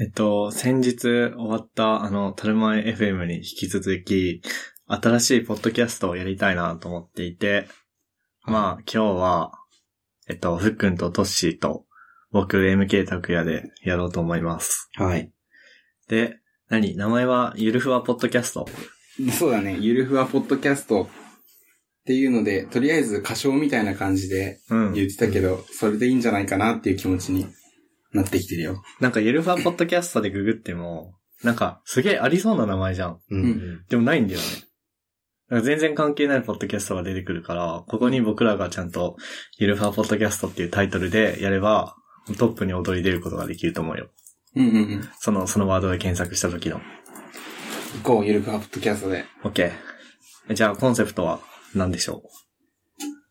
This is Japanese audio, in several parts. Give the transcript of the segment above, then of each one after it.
えっと、先日終わった、あの、タルマエ FM に引き続き、新しいポッドキャストをやりたいなと思っていて、まあ、今日は、えっと、ふっくんとトッシーと、僕、MK 拓也でやろうと思います。はい。で、何？名前は、ゆるふわポッドキャスト？そうだね。ゆるふわポッドキャストっていうので、とりあえず歌唱みたいな感じでうん。言ってたけど、それでいいんじゃないかなっていう気持ちになってきてるよ。なんか、ゆるふわポッドキャストでググっても、なんか、すげえありそうな名前じゃん。うんうんでもないんだよね。なんか全然関係ないポッドキャストが出てくるから、ここに僕らがちゃんと、ゆるふわポッドキャストっていうタイトルでやれば、トップに躍り出ることができると思うよ。うんうんうん。その、そのワードで検索した時の。行こう、ゆるふわポッドキャストで。OK。じゃあ、コンセプトは何でしょ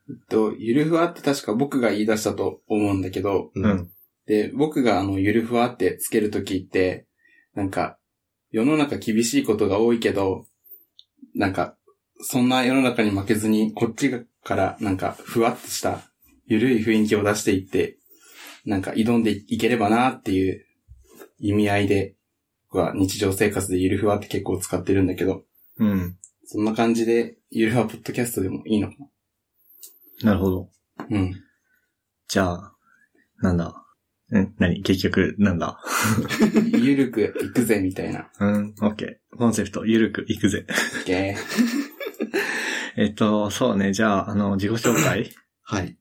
えっと、ゆるふわって確か僕が言い出したと思うんだけど、ううん。で、僕があの、ゆるふわってつけるときって、なんか、世の中厳しいことが多いけど、なんか、そんな世の中に負けずに、こっちからなんか、ふわっとした、ゆるい雰囲気を出していって、なんか挑んでいければなっていう意味合いで、僕は日常生活でゆるふわって結構使ってるんだけど、うん。そんな感じで、ゆるふわポッドキャストでもいいのかな？るほど。なうん。じゃあ、なんだ？ん何？結局、なんだ？ゆるく行くぜみたいな。うん、OK。コンセプト、ゆるくいくぜ。オッケー。えっと、そうね。じゃあ、あの、自己紹介はい。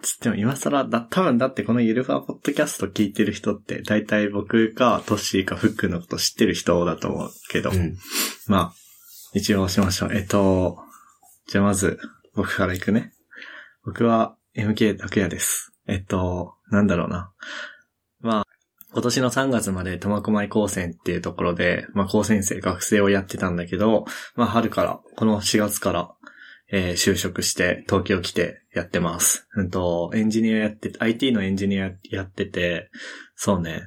つっても今更だ、多分だってこのゆるふわポッドキャスト聞いてる人って、大体僕かトッシーかフックのこと知ってる人だと思うけど、うん。まあ、一応しましょう。えっと、じゃあまず、僕から行くね。僕は MK 拓也です。えっと、なんだろうな。まあ、今年の3月まで苫小牧高専っていうところで、まあ高専生、学生をやってたんだけど、まあ春から、この4月から、えー就職して東京来てやってます。うんと、エンジニアやって、IT のエンジニアやってて、そうね。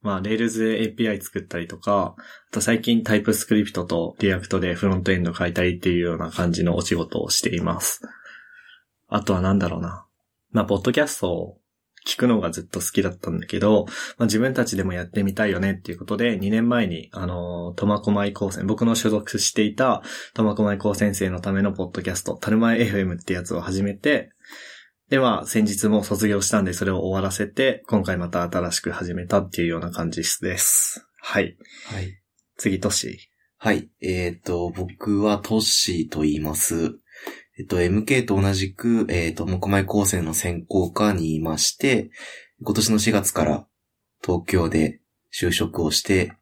まあ、Rails で API 作ったりとか、あと最近 TypeScript と React でフロントエンド書いたりっていうような感じのお仕事をしています。あとはなんだろうな。まあ、ポッドキャストを聞くのがずっと好きだったんだけど、まあ、自分たちでもやってみたいよねっていうことで、2年前に、あの、苫小牧高専、僕の所属していた苫小牧高専生のためのポッドキャスト、タルマエ FM ってやつを始めて、で、まあ、先日も卒業したんで、それを終わらせて、今回また新しく始めたっていうような感じです。はい。はい。次、トシ。はい。えっ、と、僕はトッシーと言います。えっと、MK と同じく、えっ、と、木前高専の専攻科にいまして、今年の4月から東京で就職をして、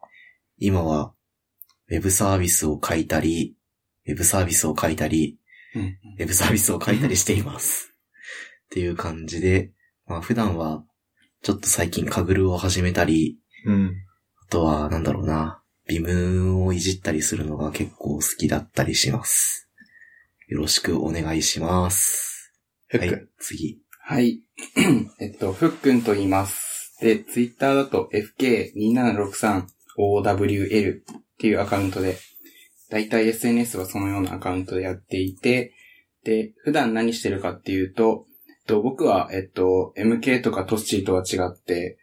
今は、ウェブサービスを書いたり、ウェブサービスを書いたり、うん。ウェブサービスを書いたりしています。っていう感じで、まあ普段は、ちょっと最近カグルを始めたり、うん。あとは、なんだろうな、ビムをいじったりするのが結構好きだったりします。よろしくお願いします。はいふっくん。、次。はい。えっと、ふっくんと言います。で、ツイッターだと FK2763OWL っていうアカウントで、だいたい SNS はそのようなアカウントでやっていて、で、普段何してるかっていうと、と、僕は、えっと、MK とかトッシーとは違って、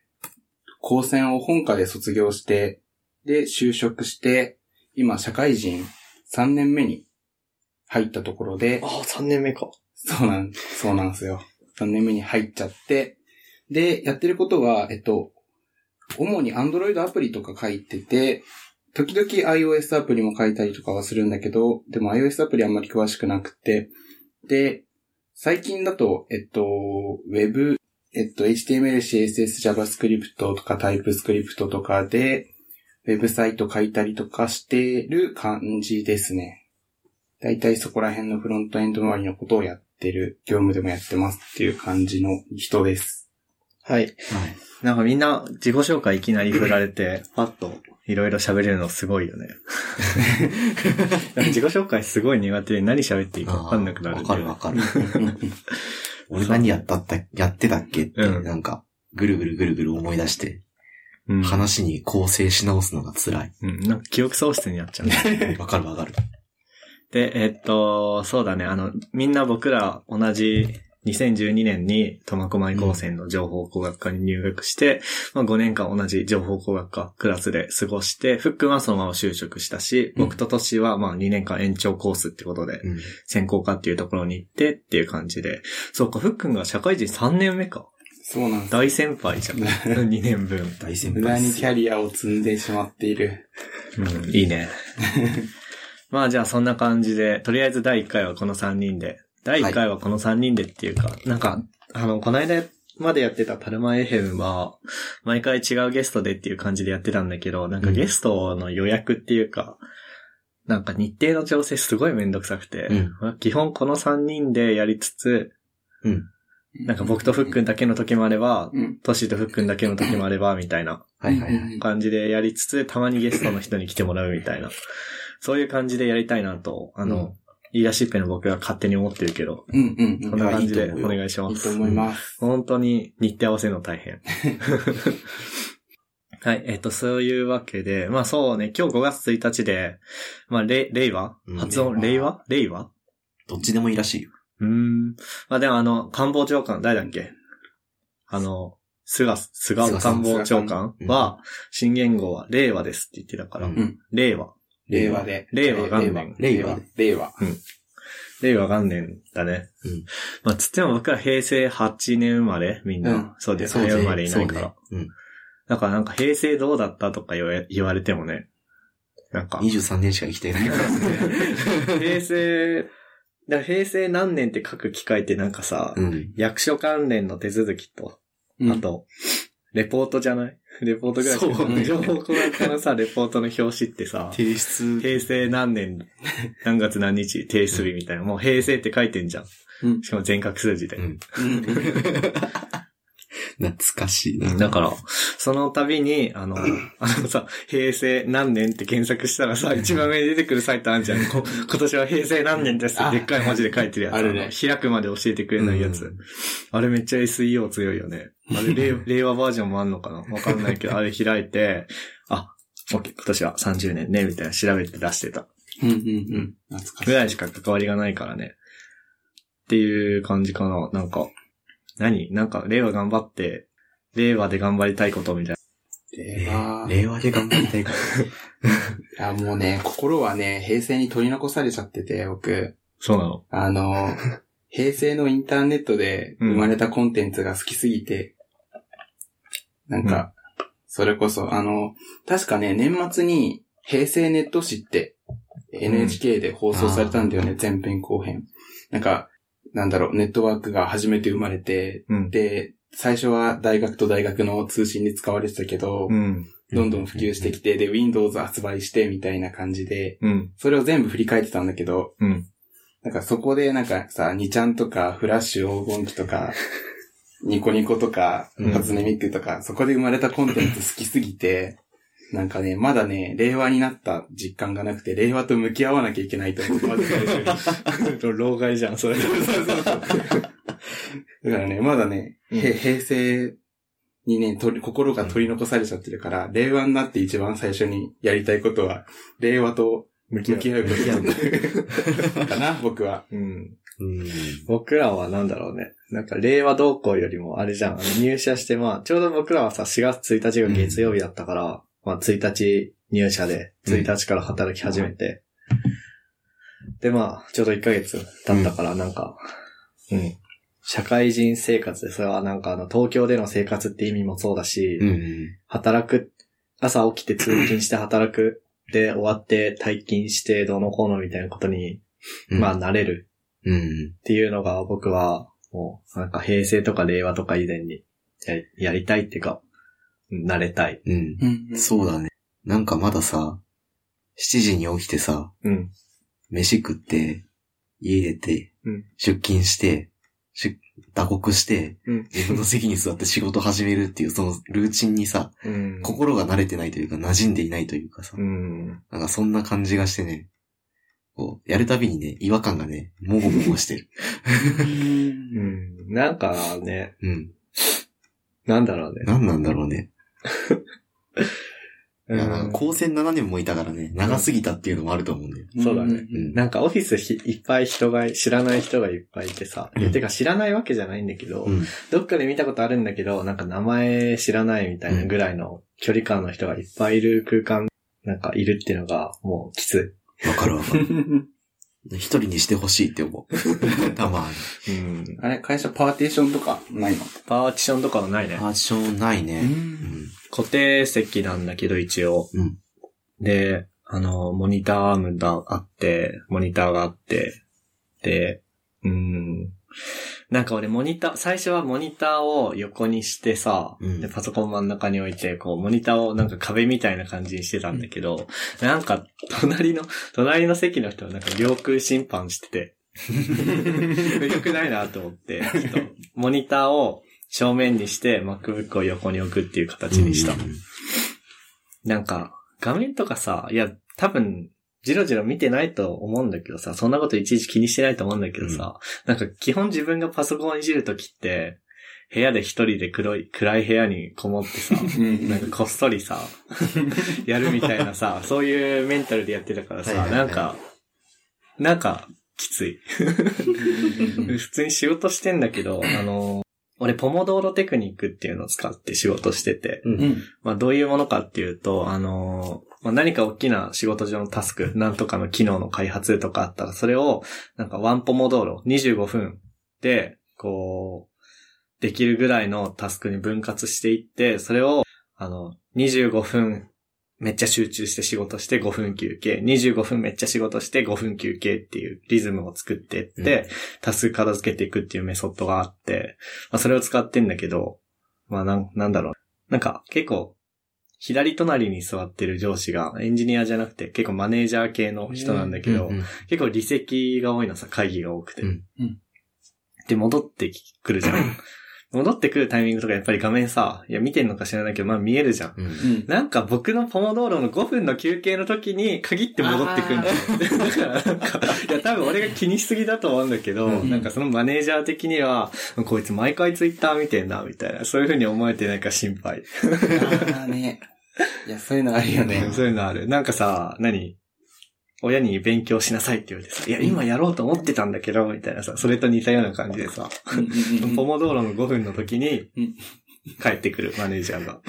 高専を本科で卒業して、で、就職して、今、社会人3年目に入ったところで、ああ、3年目か。そうなん、そうなんですよ。3年目に入っちゃって、で、やってることは、えっと、主に Android アプリとか書いてて、時々 iOS アプリも書いたりとかはするんだけど、でも iOS アプリあんまり詳しくなくて、で、最近だと、えっと、Web、えっと、HTML、CSS、JavaScript とか TypeScript とかで、ウェブサイト書いたりとかしてる感じですね。だいたいそこら辺のフロントエンド周りのことをやってる、業務でもやってますっていう感じの人です。はい。はい。なんかみんな自己紹介いきなり振られて、パッといろいろ喋れるのすごいよね。自己紹介すごい苦手で何喋っていいかわかんなくなるんわかるわかる。俺何やったった、やってたっけって、うんなんか、ぐるぐるぐるぐる思い出して、うん。話に構成し直すのが辛い。うん。なんか記憶喪失になっちゃうね。わかるわかる。で、えっと、そうだね。あの、みんな僕ら同じ2012年に苫小牧高専の情報工学科に入学して、まあ5年間同じ情報工学科クラスで過ごして、ふっくんはそのまま就職したし、うん僕とトシはまあ2年間延長コースってことで、うん。専攻科っていうところに行ってっていう感じで、そうか、ふっくんが社会人3年目か。そうなんです。大先輩じゃん。2年分。大先無駄に。キャリアを積んでしまっている。うん、いいね。まあじゃあそんな感じで、とりあえず第1回はこの3人で。第1回はこの3人でっていうか、なんか、あの、この間までやってたパルマエヘムは、毎回違うゲストでっていう感じでやってたんだけど、なんかゲストの予約っていうか、なんか日程の調整すごいめんどくさくて、うんまあ基本この3人でやりつつ、うん。なんか僕とふっくんだけの時もあれば、うん。トシとふっくんだけの時もあれば、みたいなはいはいはい。感じでやりつつ、たまにゲストの人に来てもらうみたいな。そういう感じでやりたいなと、あの、うん言い出しっぺの僕は勝手に思ってるけど、うんうんうん。こんな感じでお願いします。いいと思います。本当に日程合わせるの大変。はい、えっと、そういうわけで、まあそうね、今日5月1日で、まあ、れ、令和うん発音、令和令和どっちでもいいらしいよ。うーん。まあでもあの、官房長官、誰だっけ？あの、菅、菅官房長官うんは、新言語は令和ですって言ってたから、うん令和。令和で。令和元年令和。令和。令和元年だね。うんまあ、つっても僕は平成8年生まれ？みんな。うんそうです。早生まれいないから。そうねだからなんか平成どうだったとか言われ言われてもね。なんかうん。、23年しか生きてないから。平成、だから平成何年って書く機会ってなんかさ、うん。役所関連の手続きと、うんあと、レポートじゃない？レポートぐらいしかそうね情報工学科のさ、レポートの表紙ってさ、提出。平成何年、何月何日提出日みたいな。もう平成って書いてんじゃん。うんしかも全角数字で。うん。うん。懐かしいな。だから、その度に、あの、あのさ、平成何年って検索したらさ、一番上に出てくるサイトあるじゃん。こ今年は平成何年ですってあでっかい文字で書いてるやつ。あるねの開くまで教えてくれないやつ。うんあれめっちゃ SEO 強いよね。あれ令令和バージョンもあんのかな？わかんないけど、あれ開いて、あ、OK、今年は30年ね、みたいな調べて出してた。うんうんうん。懐かしい。ぐらいしか関わりがないからね。っていう感じかな。なんか、何？なんか、令和頑張って、令和で頑張りたいことみたい令和。い令和で頑張りたいから。や、もうね、心はね、平成に取り残されちゃってて、僕。な。そうなの？あの、平成のインターネットで生まれたコンテンツが好きすぎて、なんか、それこそ、あの、確かね、年末に平成ネット誌って NHK で放送されたんだよね、前編後編。なんか、なんだろう、ネットワークが初めて生まれて、うん。で、最初は大学と大学の通信に使われてたけど、うん。どんどん普及してきて、で、Windows 発売してみたいな感じで、うん。それを全部振り返ってたんだけど、うん。なんかそこでなんかさ、2ちゃんとか、フラッシュ黄金期とか、ニコニコとか、うん初音ミクとか、そこで生まれたコンテンツ好きすぎて、なんかね、まだね、令和になった実感がなくて、令和と向き合わなきゃいけないと思って、まず最初に。老害じゃん、それ。だからね、まだね、うん。へ平成にね、心が取り残されちゃってるから、令和になって一番最初にやりたいことは、令和と向向き合う。ことかな、僕は。う。ん。う。ん。僕らはなんだろう。ね。なんか、令和同行よりも、あれじゃん。入社して、まあ、ちょう。ど僕らはさ、4月1日が月曜日だったから、まあ、1日入社で、1日から働き始めて、で、まあ、ちょうど1ヶ月経ったから、なんか、うん。社会人生活で、それはなんかあの、東京での生活って意味もそうだし、うん。働く、朝起きて通勤して働く、で、終わって退勤してどうのこうのみたいなことに、うん。まあ、慣れるうん。っていうのが僕は、もう、なんか平成とか令和とか以前にやりたいっていうか、うん慣れたい。うん。うんそうだね。なんかまださ、7時に起きてさ、うん。飯食って、家出て、うん出勤して、出打刻して、うん。自分の席に座って 仕事始めるっていう、そのルーチンにさ、うん。心が慣れてないというか、馴染んでいないというかさ、うん。なんかそんな感じがしてね、こう、やるたびにね、違和感がね、もごもごしてる。うん。なんかね、うん。なんだろうね。何なんだろうね。高専7年もいたからね、長すぎたっていうのもあると思うんだよ。そうだねうん。なんかオフィスひいっぱい人が、知らない人がいっぱいいてさ。うんてか知らないわけじゃないんだけど、うん。どっかで見たことあるんだけど、なんか名前知らないみたいなぐらいの距離感の人がいっぱいいる空間、なんかいるっていうのがもうきつわかるわかる。一人にしてほしいって思う。たまに。い。うん。あれ、会社パーテーションとかないの？パーティションとかはないね。パーティションないね。うん。固定席なんだけど一応。うんで、あの、モニターアームがあって、モニターがあって、で、うん。なんか俺モニター、最初はモニターを横にしてさ、うん。で、パソコン真ん中に置いて、こう、モニターをなんか壁みたいな感じにしてたんだけど、なんか、隣の、隣の席の人はなんか領空侵犯してて、良くないなと思って、ちょっと、モニターを正面にして MacBook を横に置くっていう形にした。うん。なんか、画面とかさ、いや、多分、じろじろ見てないと思うんだけどさ、そんなこといちいち気にしてないと思うんだけどさ、なんか基本自分がパソコンをいじるときって、部屋で一人で黒い、暗い部屋にこもってさ、うん。なんかこっそりさ、やるみたいなさ、そういうメンタルでやってたからさ、はいはいはい。なんか、なんか、きつい。普通に仕事してんだけど、あの、俺、ポモドーロテクニックっていうのを使って仕事してて、うん。まあ、どういうものかっていうと、あの、まあ、何か大きな仕事上のタスク、なんとかの機能の開発とかあったら、それを、なんかワンポモドーロ、25分で、こう、できるぐらいのタスクに分割していって、それを、あの、25分めっちゃ集中して仕事して5分休憩、25分めっちゃ仕事して5分休憩っていうリズムを作っていって、うんタスク片付けていくっていうメソッドがあって、まあそれを使ってんだけど、まあなん、なんだろう。なんか結構、左隣に座ってる上司がエンジニアじゃなくて結構マネージャー系の人なんだけど、うんうん結構離席が多いのさ、会議が多くて。うんうんで、戻ってくるじゃん。戻ってくるタイミングとかやっぱり画面さ、いや見てんのか知らないけど、まあ見えるじゃん。うんうん。なんか僕のポモドーロの5分の休憩の時に限って戻ってくんだよ。だからなんか、いや多分俺が気にしすぎだと思うんだけど、うんなんかそのマネージャー的には、こいつ毎回ツイッター見てんな、みたいな。そういう風に思えてなんか心配。ああね。いや、そういうのあるよね。そういうのある。なんかさ、何？親に勉強しなさいって言われてさ、いや、今やろうと思ってたんだけど、みたいなさ、それと似たような感じでさ、ポモドーロの5分の時にうん、帰ってくるマネージャーが。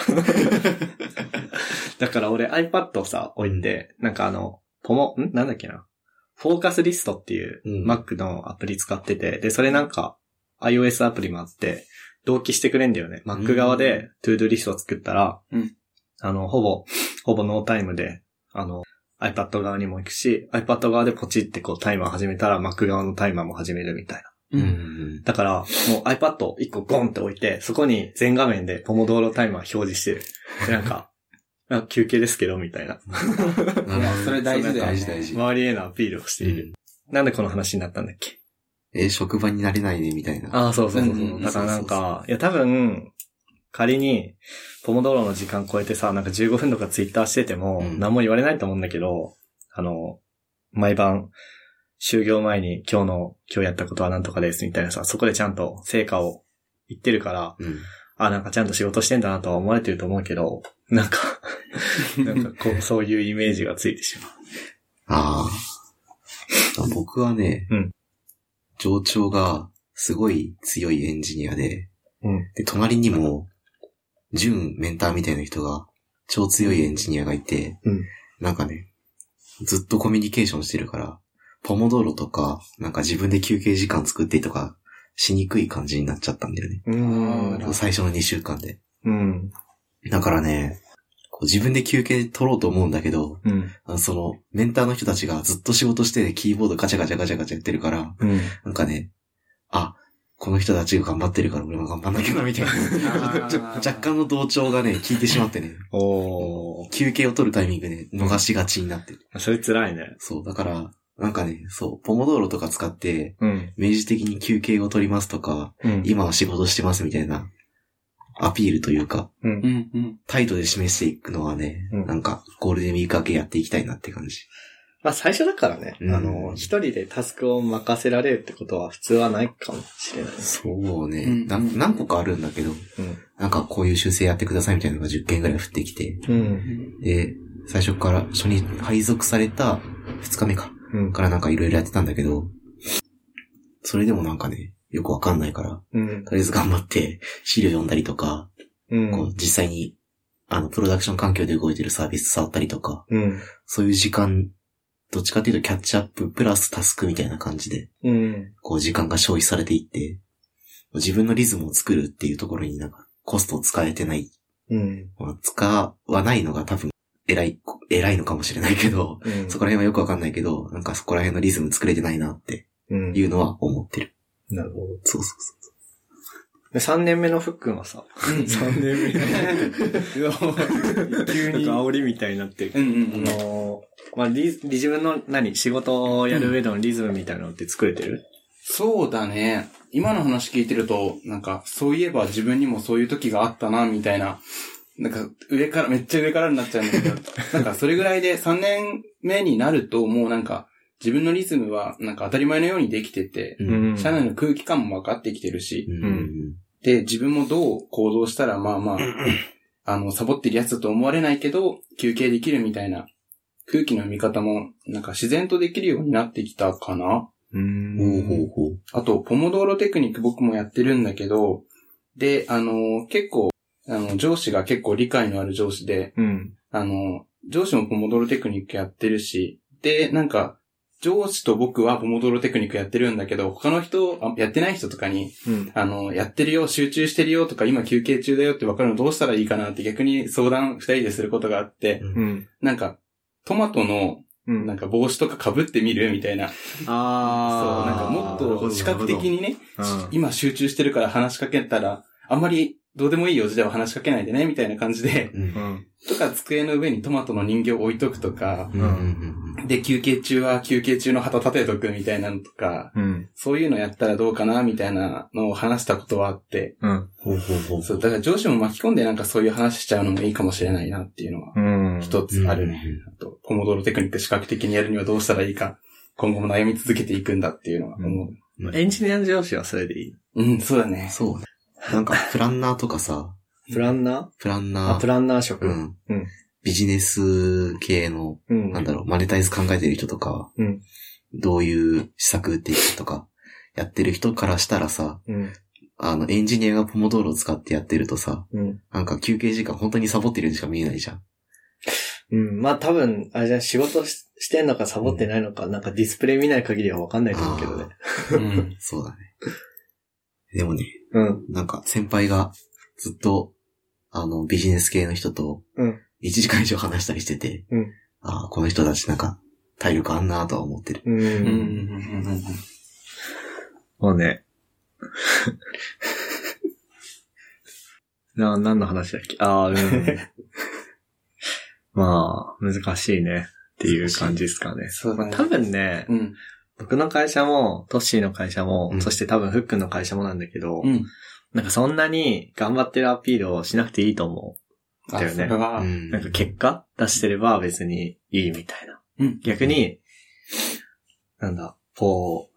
だから俺 iPad をさ、置いて、なんかあの、ポモ、ん？なんだっけな？フォーカスリストっていううん Mac のアプリ使ってて、で、それなんか iOS アプリもあって、同期してくれんだよね。Mac 側で ToDo リストを作ったら、うんあの、ほぼ、ほぼノータイムで、あの、iPad 側にも行くし、iPad 側でポチってこうタイマー始めたら Mac 側のタイマーも始めるみたいな。うんううん。んだから、もう iPad を1個ゴンって置いて、そこに全画面でポモドーロタイマー表示してる。で、なんか、あ休憩ですけど、みたいな。それ大事だよね大事大事。周りへのアピールをしている。なんでこの話になったんだっけ？え、職場になれないね、みたいな。ああ、そうそうそうだからなんか、いや多分、仮に、ポモドーロの時間超えてさ、なんか15分とかツイッターしてても、うん何も言われないと思うんだけど、あの、毎晩、就業前に今日の、今日やったことはなんとかですみたいなさ、そこでちゃんと成果を言ってるから、うん。あ、なんかちゃんと仕事してんだなとは思われてると思うけど、なんか、なんかこう、そういうイメージがついてしまう。ああ。僕はね、うん上長がすごい強いエンジニアで、うん。で、隣にも、準メンターみたいな人が、超強いエンジニアがいて、うんなんかね、ずっとコミュニケーションしてるから、ポモドーロとか、なんか自分で休憩時間作ってとか、しにくい感じになっちゃったんだよね。ううん最初の2週間で。うん。だからね、こう自分で休憩取ろうと思うんだけど、うん。あのその、メンターの人たちがずっと仕事してキーボードガチャガチャガチャガチャやってるから、うん。なんかね、あ、この人たちが頑張ってるから俺も頑張んなきゃな、みたいな。若干の同調がね、効いてしまってね、おー。休憩を取るタイミングね、逃しがちになってる。それ辛いね。そう、だから、なんかね、そう、ポモドーロとか使って、うん。明示的に休憩を取りますとか、うん。今は仕事してますみたいな、アピールというか、うんう。んうん。態度で示していくのはね、うんなんか、ゴールデンウィーク明けやっていきたいなって感じ。まあ最初だからね、うんあの、一人でタスクを任せられるってことは普通はないかもしれない。そうね、うんな何個かあるんだけど、なんかこういう修正やってくださいみたいなのが10件ぐらい降ってきて、うん。うん。で、最初から初に配属された2日目か。うん。からなんかいろいろやってたんだけど、それでもなんかね、よくわかんないから、うん。とりあえず頑張って資料読んだりとか、うん。こう実際に、あの、プロダクション環境で動いてるサービス触ったりとか、うん。そういう時間、どっちかっていうとキャッチアッププラスタスクみたいな感じで、うん。こう時間が消費されていって、自分のリズムを作るっていうところになんかコストを使えてない、うん。まあ使わないのが多分偉い、偉いのかもしれないけど、うん。そこら辺はよくわかんないけど、なんかそこら辺のリズム作れてないなってうん。いうのは思ってる。なるほど。そうそうそで、3年目のふっくんはさ、3年目 急に。なんか煽りみたいになってるうんうんうんあ。のー、まあ、リズ、自分の何、仕事をやる上でのリズムみたいなのって作れてる？そうだね。今の話聞いてると、なんか、そういえば自分にもそういう時があったな、みたいな。なんか、上から、めっちゃ上からになっちゃうんだけど、なんか、それぐらいで3年目になると、もうなんか、自分のリズムは、なんか当たり前のようにできてて、う。うん。社内の空気感も分かってきてるし、うん。で、自分もどう行動したら、まあまあ、あの、サボってるやつだと思われないけど、休憩できるみたいな、空気の見方も、なんか自然とできるようになってきたかな。うほうほうほう。あと、ポモドーロテクニック僕もやってるんだけど、で、あの、結構、あの、上司が結構理解のある上司で、うん。あの、上司もポモドーロテクニックやってるし、で、なんか、上司と僕はポモドーロテクニックやってるんだけど、他の人、あやってない人とかに、うん。あの、やってるよ、集中してるよとか、今休憩中だよって分かるのどうしたらいいかなって逆に相談二人ですることがあって、うん。なんか、トマトの、うん。なんか帽子とか被ってみるみたいな。そう、あなんかもっと視覚的にね、うん今集中してるから話しかけたら、あんまりどうでもいい用事では話しかけないでね、みたいな感じで、うん。うん。とか机の上にトマトの人形を置いとくとか、うん。うん。で、休憩中は休憩中の旗立てとくみたいなのとか、うん。そういうのやったらどうかな、みたいなのを話したことはあって、うん。ほうほうほう。そう、だから上司も巻き込んでなんかそういう話しちゃうのもいいかもしれないなっていうのは、うん。一つあるね。あと、ポモドーロテクニック視覚的にやるにはどうしたらいいか、今後も悩み続けていくんだっていうのは思う。エンジニアの上司はそれでいいうん、そうだね。そうね。なんか、プランナーとかさ、プランナー？あ、プランナー、プランナー職。うん。うん。ビジネス系の、うん。なんだろう、マネタイズ考えてる人とか、うん。どういう施策打っていくとか、やってる人からしたらさ、うん。あの、エンジニアがポモドーロを使ってやってるとさ、うん。なんか休憩時間本当にサボってるようにしか見えないじゃん。うん。まあ多分、あれじゃん仕事ししてんのかサボってないのか、なんかディスプレイ見ない限りはわかんないと思うけどね。うん。そうだね。でもね、うん。なんか先輩がずっと、あの、ビジネス系の人とうん、1時間以上話したりしてて、うんああ、この人たちなんか、体力あんなとは思ってる。う。うんうんうんうんもうね。な、何の話だっけ？ああ、うん。まあ、難しいね。っていう感じですかね。そうだね。多分ね、うん。僕の会社も、トッシーの会社も、うんそして多分フックンの会社もなんだけど、うん。なんかそんなに頑張ってるアピールをしなくていいと思あ、だよねそれは、うんう。なんか結果出してれば別にいいみたいな。うん。逆に、なんだ、こう、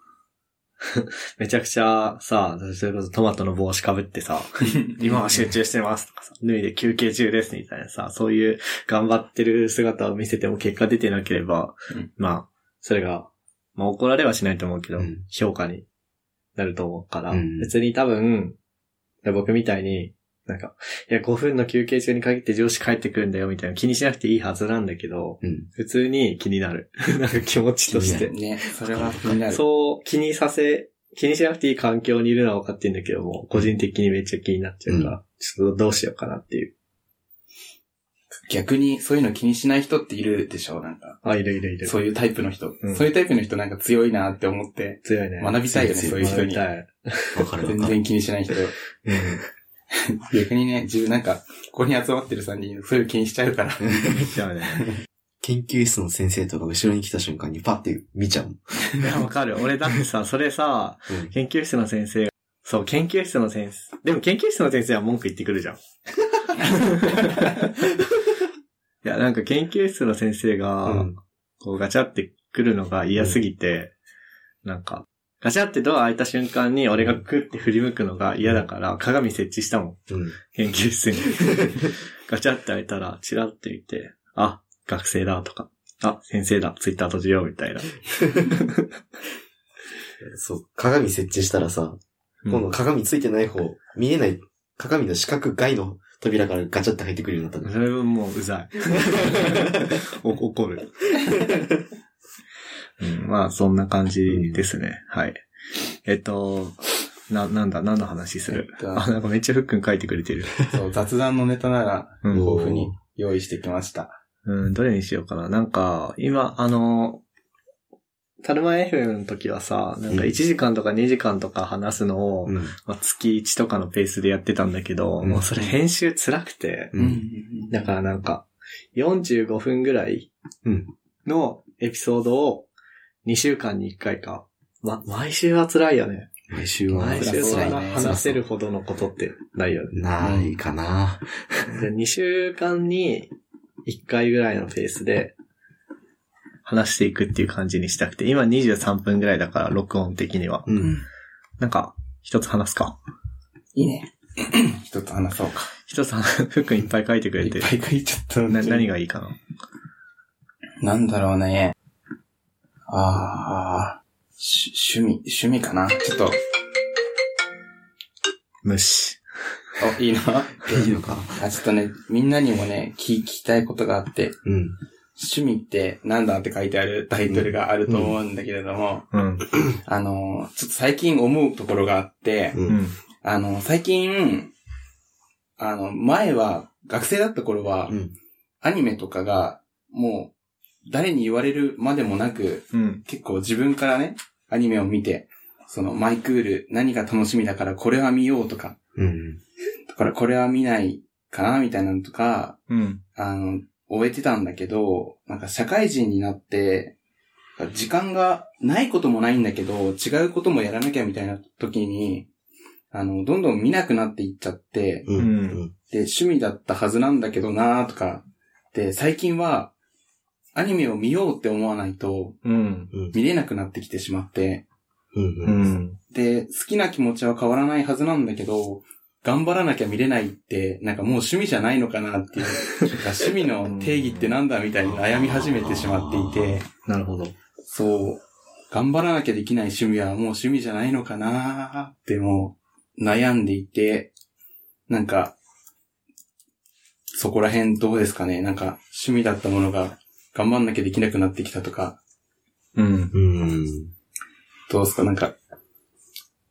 めちゃくちゃさ、それこそトマトの帽子かぶってさ、今は集中してますとかさ、脱いで休憩中ですみたいなさ、そういう頑張ってる姿を見せても結果出てなければ、うんまあ、それが、まあ怒られはしないと思うけど、うん評価になると思うから、うん別に多分、僕みたいに、なんか、いや、5分の休憩中に限って上司帰ってくるんだよみたいな気にしなくていいはずなんだけど、うん。普通に気になる。なんか気持ちとして。ね、それは気になる。そう、気にさせ、気にしなくていい環境にいるのは分かってんだけども、個人的にめっちゃ気になっちゃうから、ちょっとどうしようかなっていう。逆にそういうの気にしない人っているでしょなんか。あ、いるいるいる。そういうタイプの人。うんそういうタイプの人なんか強いなって思って、強いね。学びたいよね、強そういう人に。学びたい。わかるわかる。全然気にしない人。うん。逆にね、自分なんか、ここに集まってる3人、そういう気にしちゃうから。じゃあね。研究室の先生とか後ろに来た瞬間にパッて見ちゃう。いや、わかる。俺だってさ、それさ、うん研究室の先生が、そう、研究室の先生、でも研究室の先生は文句言ってくるじゃん。いや、なんか研究室の先生が、うんこうガチャって来るのが嫌すぎて、なんか、ガチャってドア開いた瞬間に俺がクって振り向くのが嫌だから鏡設置したもん。うん。研究室に。ガチャって開いたら、チラって見て、あ、学生だとか、あ、先生だ、ツイッター閉じようみたいな。そう、鏡設置したらさ、今度鏡ついてない方、見えない鏡の四角外の扉からガチャって入ってくるようになったそれはもううざい。お怒る。うん、まあ、そんな感じですね。はい。えっと、な、なんだ、何の話する？えっとあ、なんかめっちゃふっくん書いてくれてる。そう、雑談のネタなら、うん豊富に用意してきました。うん、どれにしようかな。なんか、今、あの、タルマ FM の時はさ、なんか1時間とか2時間とか話すのを、うん。まあ、月1とかのペースでやってたんだけど、うんもうそれ編集辛くて、うん。だからなんか、45分ぐらいうんのエピソードを2週間に1回か。ま、毎週は辛いよね。毎週は毎週そんな辛いね話せるほどのことってないよね。ないかな。で2週間に1回ぐらいのペースで話していくっていう感じにしたくて、今23分ぐらいだから録音的には。うん。なんか、一つ話すか？いいね。一つ話そうか。一つ話、ふっくんいっぱい書いてくれいてっぱい書いちゃったのな、に何がいいかな？なんだろうね。あー、し趣味、趣味かな？ちょっと、虫。お、いいな。いいのか？あ、ちょっとね、みんなにもね、聞聞きたいことがあって、うん。趣味ってなんだって書いてあるタイトルがあると思うんだけれども、うん。あの、ちょっと最近思うところがあって、う。うんん。あの、最近、あの、前は、学生だった頃はう、ん。アニメとかが、もう、誰に言われるまでもなく、うん。結構自分からね、アニメを見て、そのマイクール何が楽しみだからこれは見ようとか、うん。だからこれは見ないかなみたいなのとか、うん。あの、終えてたんだけど、なんか社会人になって、時間がないこともないんだけど、違うこともやらなきゃみたいな時に、あの、どんどん見なくなっていっちゃって、うん。うん。で、趣味だったはずなんだけどなーとか、で、最近は、アニメを見ようって思わないと。見れなくなってきてしまって、う。ん。で、好きな気持ちは変わらないはずなんだけど、頑張らなきゃ見れないって、なんかもう趣味じゃないのかなっていう、なんか趣味の定義ってなんだみたいに悩み始めてしまっていて、なるほど。そう、頑張らなきゃできない趣味はもう趣味じゃないのかなってもう悩んでいて、なんか、そこら辺どうですかねなんか趣味だったものが頑張んなきゃできなくなってきたとか、うん。うん。どうですか？なんか、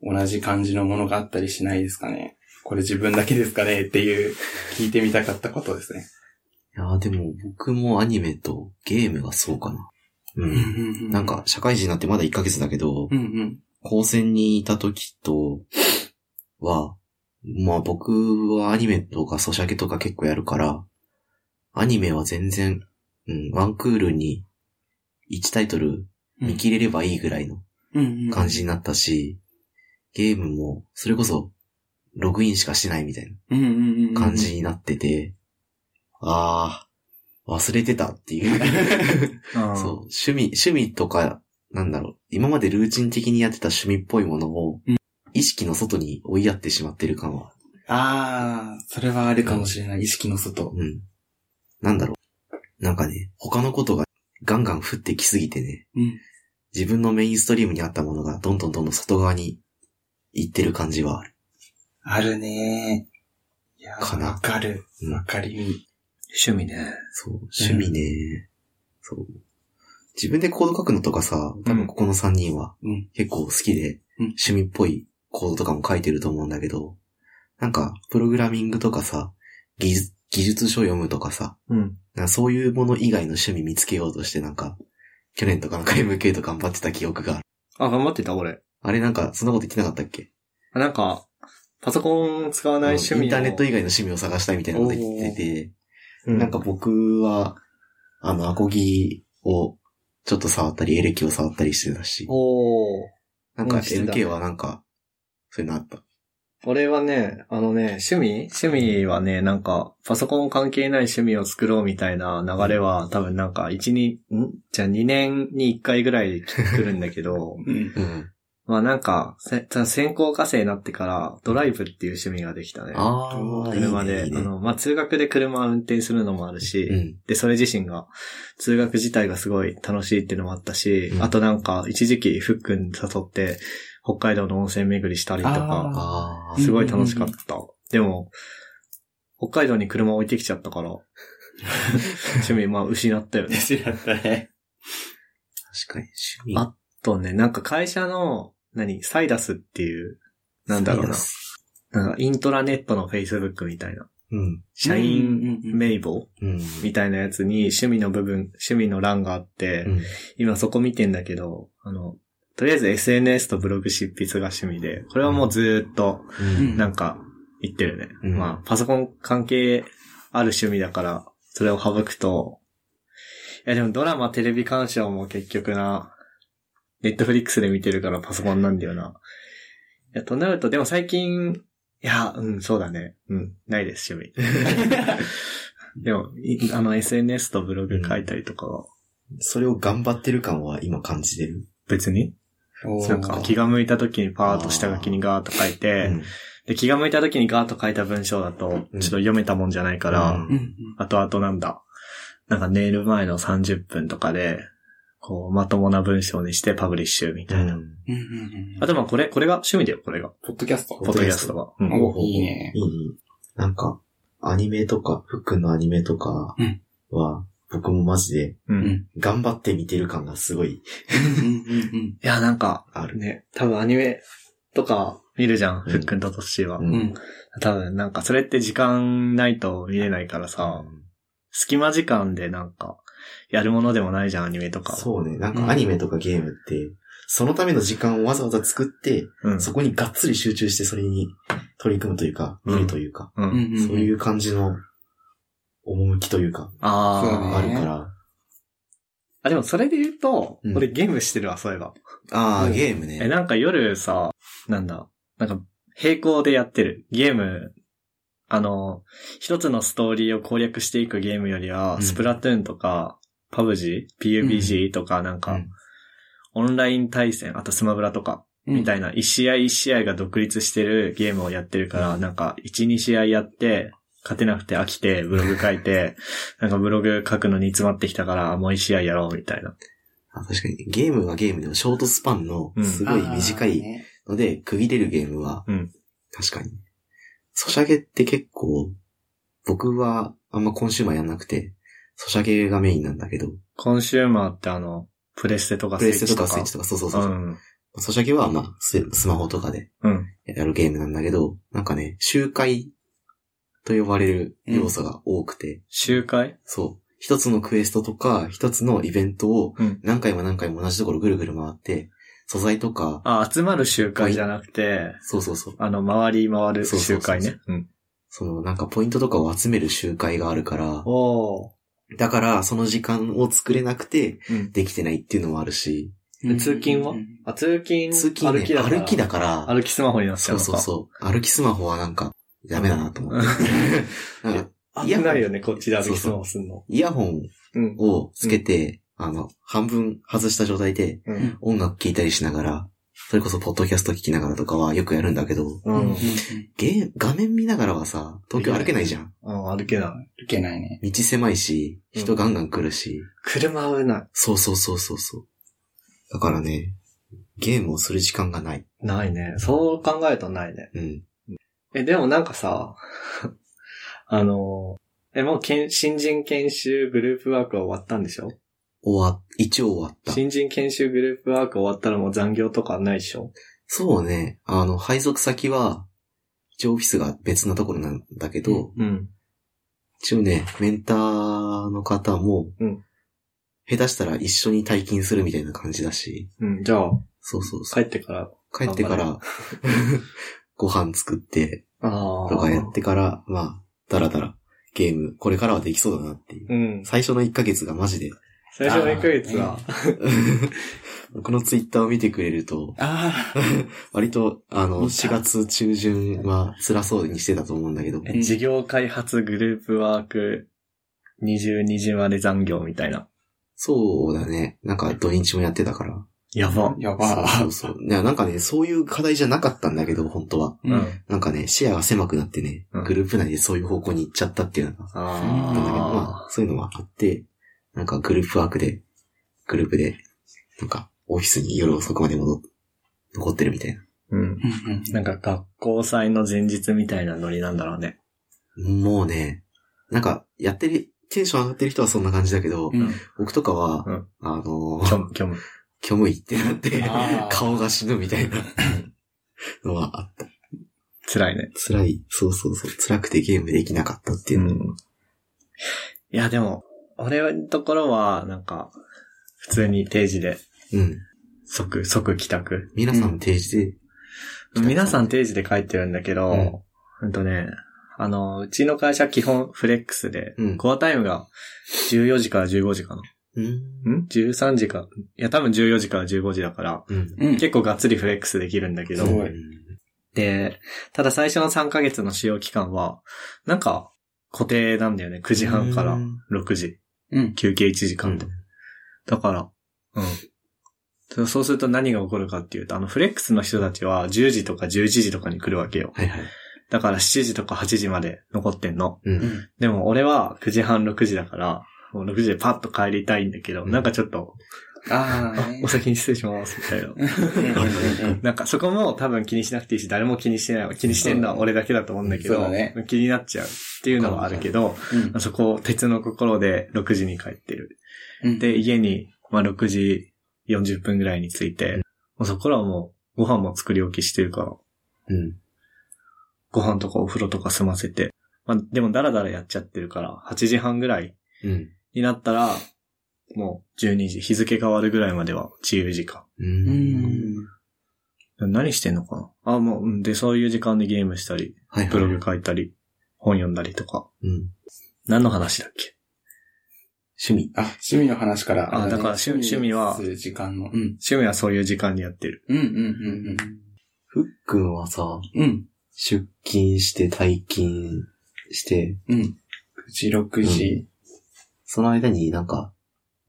同じ感じのものがあったりしないですかね？これ自分だけですかねっていう、聞いてみたかったことですね。いやーでも僕もアニメとゲームがそうかな。うん。なんか、社会人になってまだ1ヶ月だけどう、んうん。高専にいた時とは、まあ僕はアニメとかソシャゲとか結構やるから、アニメは全然、うん、ワンクールに1タイトル見切れればいいぐらいのうんうん感じになったし、ゲームもそれこそログインしかしないみたいな感じになってて、ああ、忘れてたっていう。あそう、趣味、趣味とか、なんだろう、今までルーチン的にやってた趣味っぽいものをうん、意識の外に追いやってしまってる感は、ああ、それはあるかもしれない。意識の外。うん。なんだろう。なんかね、他のことがガンガン降ってきすぎてね、うん。自分のメインストリームにあったものがどんどんどんどん外側に行ってる感じはある。あるねいや、かなわかる。うんわかりみ。趣味ね。そう、趣味ね、そう。自分でコード書くのとかさ、多分ここの3人はうん。結構好きで、うん趣味っぽいコードとかも書いてると思うんだけど、なんか、プログラミングとかさ、技術、技術書読むとかさ、うん。なんかそういうもの以外の趣味見つけようとしてなんか、去年とかなんか MK と頑張ってた記憶がある。あ、頑張ってた、俺。あれなんか、そんなこと言ってなかったっけ？あなんか、パソコン使わない趣味インターネット以外の趣味を探したいみたいなこと言ってて、うん。なんか僕は、あの、アコギをちょっと触ったり、エレキを触ったりしてたし、おー。なんかうんしてたね MK はなんか、そういうのあった。俺はね、あのね、趣味？趣味はね、なんか、パソコン関係ない趣味を作ろうみたいな流れは、多分なんか、1、2、ん？じゃあ2年に1回ぐらい来るんだけど、うん。うん。まあなんか、せ専攻科生になってから、ドライブっていう趣味ができたね。ああ、いい車で、ね。いいねあの、まあ通学で車を運転するのもあるし、うん。で、それ自身が、通学自体がすごい楽しいっていうのもあったし、うんあとなんか、一時期、ふっくん誘って、北海道の温泉巡りしたりとか、すごい楽しかった。でも、北海道に車置いてきちゃったから、趣味、まあ、失ったよね。ですやったね。確かに趣味。あとね、なんか会社の、何、サイダスっていう、なんだろうな。なんかイントラネットの Facebook みたいな。うん。社員うん名簿うん。みたいなやつに趣味の部分、趣味の欄があって、うん。今そこ見てんだけど、あの、とりあえず SNS とブログ執筆が趣味で、これはもうずーっと、うん。なんか、言ってるね。うんまあ、パソコン関係ある趣味だから、それを省くと、いやでもドラマ、テレビ鑑賞も結局な、ネットフリックスで見てるからパソコンなんだよな。いや、となると、でも最近、いや、うん、そうだね。うん、ないです、趣味。でも、いあの、SNS とブログ書いたりとかは、それを頑張ってる感は今感じてる？別になんか気が向いた時にパーッと下書きにガーッと書いて、うん。で、気が向いた時にガーッと書いた文章だと、ちょっと読めたもんじゃないから、うんうんうん。あとあとなんだ。なんか寝る前の30分とかで、こう、まともな文章にしてパブリッシュみたいな。うんうんうんあとまあこれ、これが趣味だよ、これが。ポッドキャストポッドキャストが。うんおいいねいいね。なんか、アニメとか、ふっくんのアニメとかうんは、僕もマジでうん。いうん頑張って見てる感がすごいうんうん や、なんか、ある。ね、多分アニメとか見るじゃん、うんふっくんととっしーは。ううん。うん。多分なんかそれって時間ないと見れないからさ、隙間時間でなんか、やるものでもないじゃん、アニメとかは。そうね。なんかアニメとかゲームって、そのための時間をわざわざ作って、うん。そこにがっつり集中してそれに取り組むというか、うん見るというか、うん。そういう感じの趣というか、ああ。あるから。あ、でもそれで言うと、うん俺ゲームしてるわ、そういえば。ああ、ゲームね。なんか夜さ、なんだ、なんか、並行でやってる。ゲーム、あの、一つのストーリーを攻略していくゲームよりは、うん。スプラトゥーンとか、パブジー ?PUBG とか、なんか、うん。オンライン対戦、あとスマブラとか、みたいな、一試合一試合が独立してるゲームをやってるから、うん。なんか、一、二試合やって、勝てなくて飽きて、ブログ書いて、なんかブログ書くのに詰まってきたから、もう一試合やろう、みたいな。あ確かに、ゲームはゲームでもショートスパンのうん。すごい短いので、区切れるゲームは、うん。確かに。ソシャゲって結構、僕はあんまコンシューマーやんなくて、ソシャゲがメインなんだけど、コンシューマーってあの、プレステとかプレステとか？スイッチスイッチとか、そうそうそうう。ん。ソシャゲはまあス、スマホとかでうん。やるゲームなんだけど、なんかね、周回と呼ばれる要素が多くて、周回？そう。一つのクエストとか、一つのイベントをうん何回も何回も同じところぐるぐる回って、素材とか、あ、集まる集会じゃなくて、そうそうそう。あの、回り回るそうそうそうそう集会ね。うん。そのなんかポイントとかを集める集会があるから、おだからその時間を作れなくてうん。できてないっていうのもあるし、で通勤は？あ、通勤、通勤ね、歩きだから。歩きだから、歩きスマホになっちゃそううのか。そうそう。歩きスマホはなんか、ダメだなと思って。なん か危ないよね、こっちで歩きスマホすんの。イヤホンうん。をつけて、あの、半分外した状態でうん。音楽聴いたりしながら、それこそポッドキャスト聞きながらとかはよくやるんだけど、ううん。ん。ゲー画面見ながらはさ、東京歩けないじゃん。うん、歩けない。いけないね。道狭いし、人ガンガン来るし、車危ない。そうそうそうそうそう。だからね、ゲームをする時間がない。ないね。そう考えるとないね。うん。え、でもなんかさ、あの、え、もうけん新人研修グループワークは終わったんでしょ？終わ、一応終わった。新人研修グループワーク終わったらもう残業とかないでしょ？そうね、あの、配属先は、一応オフィスが別なところなんだけど、うん。一応ね、メンターの方も、うん下手したら一緒に退勤するみたいな感じだし、うん。じゃあ、そうそうそう。帰ってから。帰ってから、ご飯作って、ああ。とかやってから、まあ、だらだら、ゲーム、これからはできそうだなっていう。うん。最初の1ヶ月がマジで最初の1ヶ月は、僕のツイッターを見てくれると、ああ、割と、あの、見た4月中旬は辛そうにしてたと思うんだけど、うん事業開発グループワーク22時まで残業みたいな。そうだね。なんか土日もやってたから。やば。やばそうそうそう。いや、なんかね、そういう課題じゃなかったんだけど、本当は。うん。うんなんかね、視野が狭くなってね、うんグループ内でそういう方向に行っちゃったっていうのが、あなんだけど、まあ、そういうのはあって、なんかグループワークで、グループで、なんか、オフィスに夜遅くまで戻っ、残ってるみたいな。うん。うんうんなんか学校祭の前日みたいなノリなんだろうね。もうね、なんか、やってる、テンション上がってる人はそんな感じだけど、うん。僕とかは、うんあの虚無、虚無。虚無いってなって顔が死ぬみたいなのはあった。辛いね。辛い、そうそうそう、辛くてゲームできなかったっていううの。ん。いや、でも、俺のところは、なんか、普通に定時で、うん。即、即帰宅。皆さん定時で、皆さん定時で帰ってるんだけど、うんほんとね、あの、うちの会社基本フレックスで、うんコアタイムが14時から15時かな。うん。ん ?13 時か。いや、多分14時から15時だから、うん。うん。結構がっつりフレックスできるんだけどす、ごいで、ただ最初の3ヶ月の使用期間は、なんか固定なんだよね。9時半からうん6時。うん。休憩1時間で。だから、うん。そうすると何が起こるかっていうと、あの、フレックスの人たちは10時とか11時とかに来るわけよ。はいはい。だから7時とか8時まで残ってんの。う。うんん。でも俺は9時半6時だから、もう6時でパッと帰りたいんだけど、うんなんかちょっと、あああね、お先に失礼します、みたいな。うんうんうんなんかそこも多分気にしなくていいし、誰も気にしてない。気にしてんのは俺だけだと思うんだけど、ね気になっちゃうっていうのはあるけど、うんそこを鉄の心で6時に帰ってる。うん。で、家に、まあ、6時40分ぐらいに着いて、もうそこからはもう、ご飯も作り置きしてるから、うん。ご飯とかお風呂とか済ませて、まあ、でもダラダラやっちゃってるから、8時半ぐらいうん。になったら、もう12時、日付変わるぐらいまでは自由時間。う。うんん。何してんのかな？あ、もう、うんで、そういう時間でゲームしたり、はいはい。ブログ書いたり、本読んだりとか。うん。何の話だっけ？趣味。あ、趣味の話から。あだから趣趣味はする時間の。うん。趣味はそういう時間にやってる。うんうんうんふっくんはさ、うん。うん。出勤して退勤して、うん。9時、6時。その間になんか、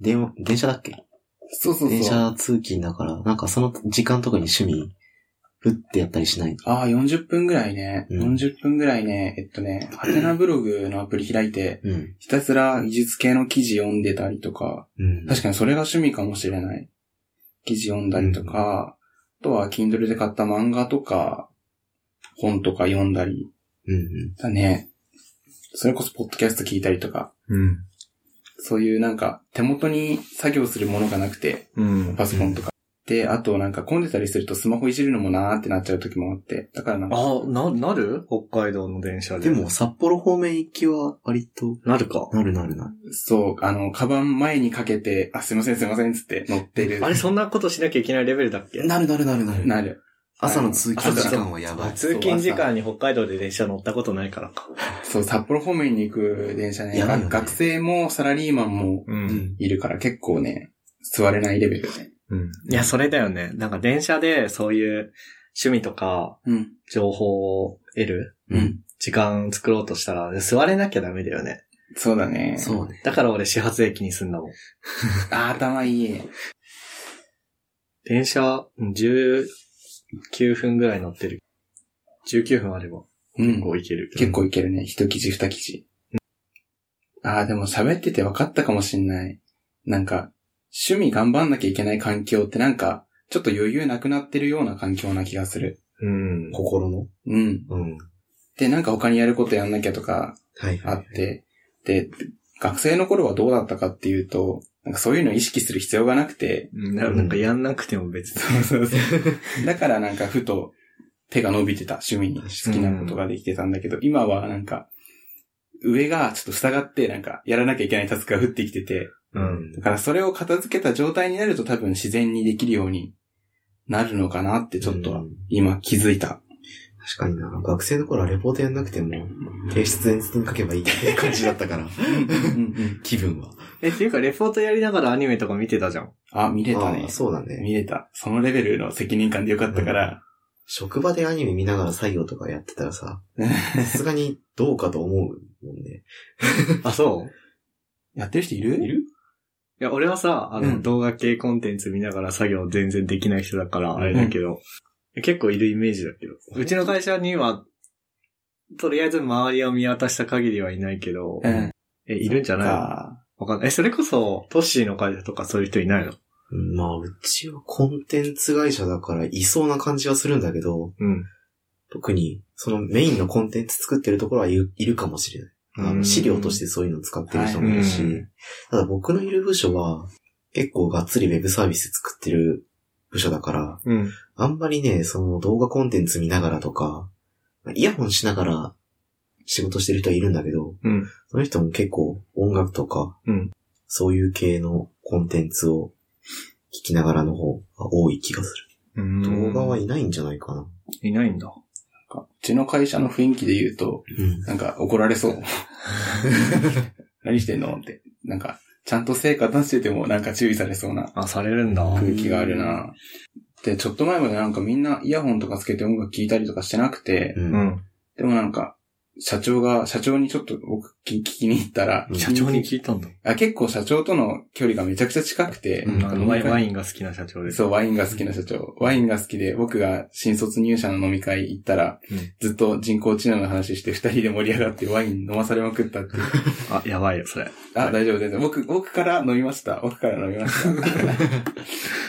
電話、電車だっけ？そうそう電そう。車通勤だから、なんかその時間とかに趣味、ふってやったりしない？ああ、40分ぐらいね。うん40分ぐらいね。えっとね、ハテナブログのアプリ開いて、うん。ひたすら技術系の記事読んでたりとか、うん。確かにそれが趣味かもしれない。記事読んだりとか、あとは Kindle で買った漫画とか、本とか読んだりうんうん。だね。それこそポッドキャスト聞いたりとか、うん。そういうなんか手元に作業するものがなくて、うん。パソコンとか。で、あとなんか混んでたりするとスマホいじるのもなーってなっちゃう時もあって。だからなんか、あ、な、なる？北海道の電車で。でも、、札幌方面行きは割と、なるか？なるなるな。そう、あの、カバン前にかけて、あ、すいませんすいませんつって乗ってる。あれ、そんなことしなきゃいけないレベルだっけ？なるなるなるなる。なる。朝の通勤時間はやばい。通勤時間に北海道で電車乗ったことないからか。そう、札幌方面に行く電車ね。やばいよね学生もサラリーマンも。いるから結構ね、座れないレベルね。うん。いや、それだよね。なんか電車でそういう趣味とかうん。情報を得るうん。時間作ろうとしたら、座れなきゃダメだよね。そうだね。そうね。だから俺始発駅に住んだもん。あー、頭いい。電車、うん19分ぐらい乗ってる。19分あればうん結。構いける。結構いけるね。一記事二記事。ああ、でも喋ってて分かったかもしんない。なんか、趣味頑張んなきゃいけない環境ってなんか、ちょっと余裕なくなってるような環境な気がする。うん。心の。うん。うん。で、なんか他にやることやんなきゃとかはい。あって、で、学生の頃はどうだったかっていうと、なんかそういうのを意識する必要がなくて、うんななんかやんなくても別に。そうそうそう。だからなんかふと手が伸びてた趣味に好きなことができてたんだけど、今はなんか、上がちょっと塞がってなんかやらなきゃいけないタスクが降ってきてて、うん。だからそれを片付けた状態になると多分自然にできるようになるのかなってちょっとうん今気づいた。確かにな。学生の頃はレポートやんなくても、提出前日に書けばいいって感じだったから。気分は。え、っていうか、レポートやりながらアニメとか見てたじゃん。あ、見れたね。そうだね。見れた。そのレベルの責任感でよかったから。職場でアニメ見ながら作業とかやってたらさ、さすがにどうかと思うもんね。あ、そう？やってる人いる？いる？いや、俺はさ、あの、うん動画系コンテンツ見ながら作業全然できない人だから、あれだけど、結構いるイメージだけど。うちの会社には、とりあえず周りを見渡した限りはいないけど、うん。え、いるんじゃない？わかんない。え、それこそ、トッシーの会社とかそういう人いないの？うんまあ、うちはコンテンツ会社だからいそうな感じはするんだけど、うん。特にそのメインのコンテンツ作ってるところはいるいるかもしれない。あうんの資料としてそういうのを使ってる人もいるし、うんただ僕のいる部署は結構がっつりウェブサービス作ってる部署だから、うん。あんまりね、その動画コンテンツ見ながらとか、イヤホンしながら仕事してる人はいるんだけど、うん。その人も結構音楽とか、うんそういう系のコンテンツを聞きながらの方が多い気がすうんる。動画はいないんじゃないかな。いないんだ。うちの会社の雰囲気で言うと、うん。なんか怒られそう。何してんのって。なんか、ちゃんと成果出しててもなんか注意されそうなあ、されるんだ。空気があるな。で、ちょっと前までなんかみんなイヤホンとかつけて音楽聴いたりとかしてなくて、う。うんん。でもなんか、社長が、社長にちょっと僕聞きに行ったら、社長に聞いたんだ。あ結構社長との距離がめちゃくちゃ近くて、うんなんかワインワインが好きな社長です。そう、ワインが好きな社長。ワインが好きで、僕が新卒入社の飲み会行ったら、うんずっと人工知能の話して二人で盛り上がってワイン飲まされまくったっていう。あ、やばいよ、それ。あ、大丈夫、全然。僕、僕から飲みました。僕から飲みました。っ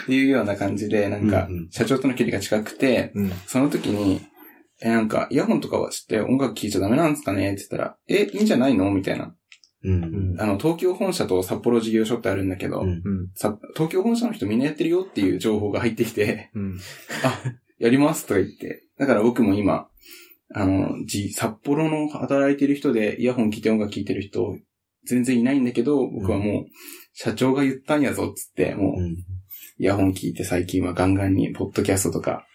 ていうような感じで、なんかうんうん、社長との距離が近くて、うん。その時に、え、なんか、イヤホンとかはして音楽聴いちゃダメなんですかね？って言ったら、え、いいんじゃないの？みたいな。うん。あの、東京本社と札幌事業所ってあるんだけど、うん。うん。さ東京本社の人みんなやってるよっていう情報が入ってきて、うん。あ、やりますとか言って。だから僕も今、あの、じ、札幌の働いてる人でイヤホン聞いて音楽聴いてる人、全然いないんだけど、僕はもう、社長が言ったんやぞっつって、もう、うん。イヤホン聞いて最近はガンガンに、ポッドキャストとか、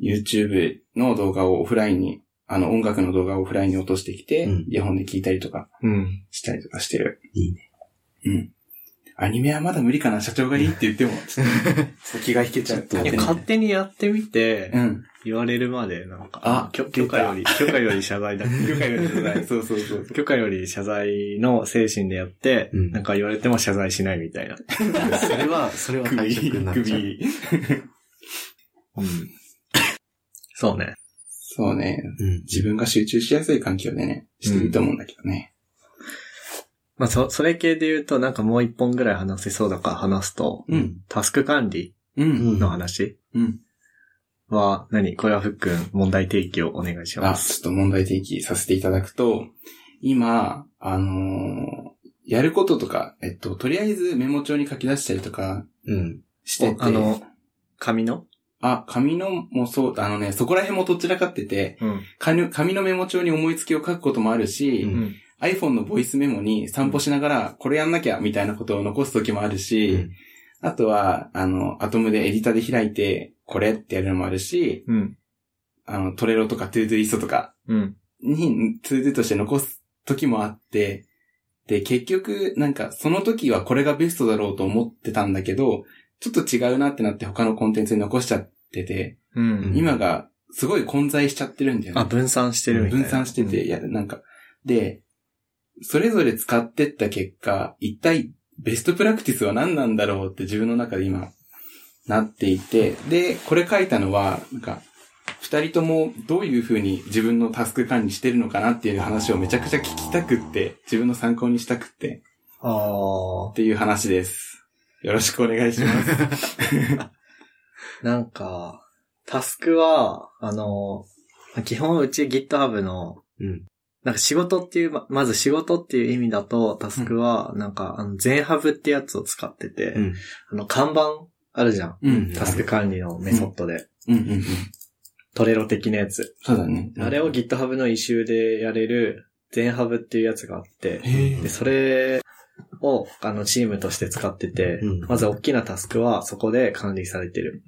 YouTube の動画をオフラインに、あの音楽の動画をオフラインに落としてきて、うんイヤホンで聞いたりとかうん。したりとかしてる。いいね。うん。アニメはまだ無理かな社長がいいって言っても、ちょっとちょっと気が引けちゃう。ちょっと勝手にやってみてう、ん。言われるまで、なんか、あ許許可より、許可より謝罪だ。許可より謝罪そうそうそう。許可より謝罪の精神でやって、うんなんか言われても謝罪しないみたいな。それは、それは退職になっちゃう。首。うん。そうね。そうね。うん。自分が集中しやすい環境でね、していいと思うんだけどね。まあ、そ、それ系で言うと、なんかもう一本ぐらい話せそうだから話すと、うん。タスク管理う。うんんの話？うん。は、何？これはふっくん、問題提起をお願いしあ、ちょます。っと問題提起させていただくと、今、あのーやることとか、えっと、とりあえずメモ帳に書き出したりとかうん。してて、おあの、紙の？あ、紙のもそう、あのね、そこら辺も散らかってて、うん。紙紙のメモ帳に思いつきを書くこともあるし、ううんん。iPhone のボイスメモに散歩しながら、これやんなきゃみたいなことを残すときもあるし、うんあとは、あの、 Atom でエディターで開いて、これってやるのもあるし、うん。あの、 Trello とか Todoist とかうん。に、 ToDo として残す時もあって、で、結局、なんか、その時はこれがベストだろうと思ってたんだけど、ちょっと違うなってなって他のコンテンツに残しちゃってて、うん。今がすごい混在しちゃってるんだよね。あ、分散してるみたいな。分散してて、いや、なんか、で、それぞれ使ってった結果、一体ベストプラクティスは何なんだろうって自分の中で今、なっていて、で、これ書いたのは、なんか、二人ともどういう風に自分のタスク管理してるのかなっていう話をめちゃくちゃ聞きたくって、自分の参考にしたくって、あっていう話です。よろしくお願いします。あ。なんか、タスクは、あの、基本うち GitHub の、うん。なんか仕事っていう、ままず仕事っていう意味だと、タスクは、なんか、あの、全ハブってやつを使ってて、うん。あの、看板あるじゃん。うんタスク管理のメソッドで。うんうんうん。トレロ的なやつ。そうだね。あれを GitHub の異臭でやれる、全ハブっていうやつがあって、へで、それを、あの、チームとして使ってて、うんまず大きなタスクはそこで管理されてる。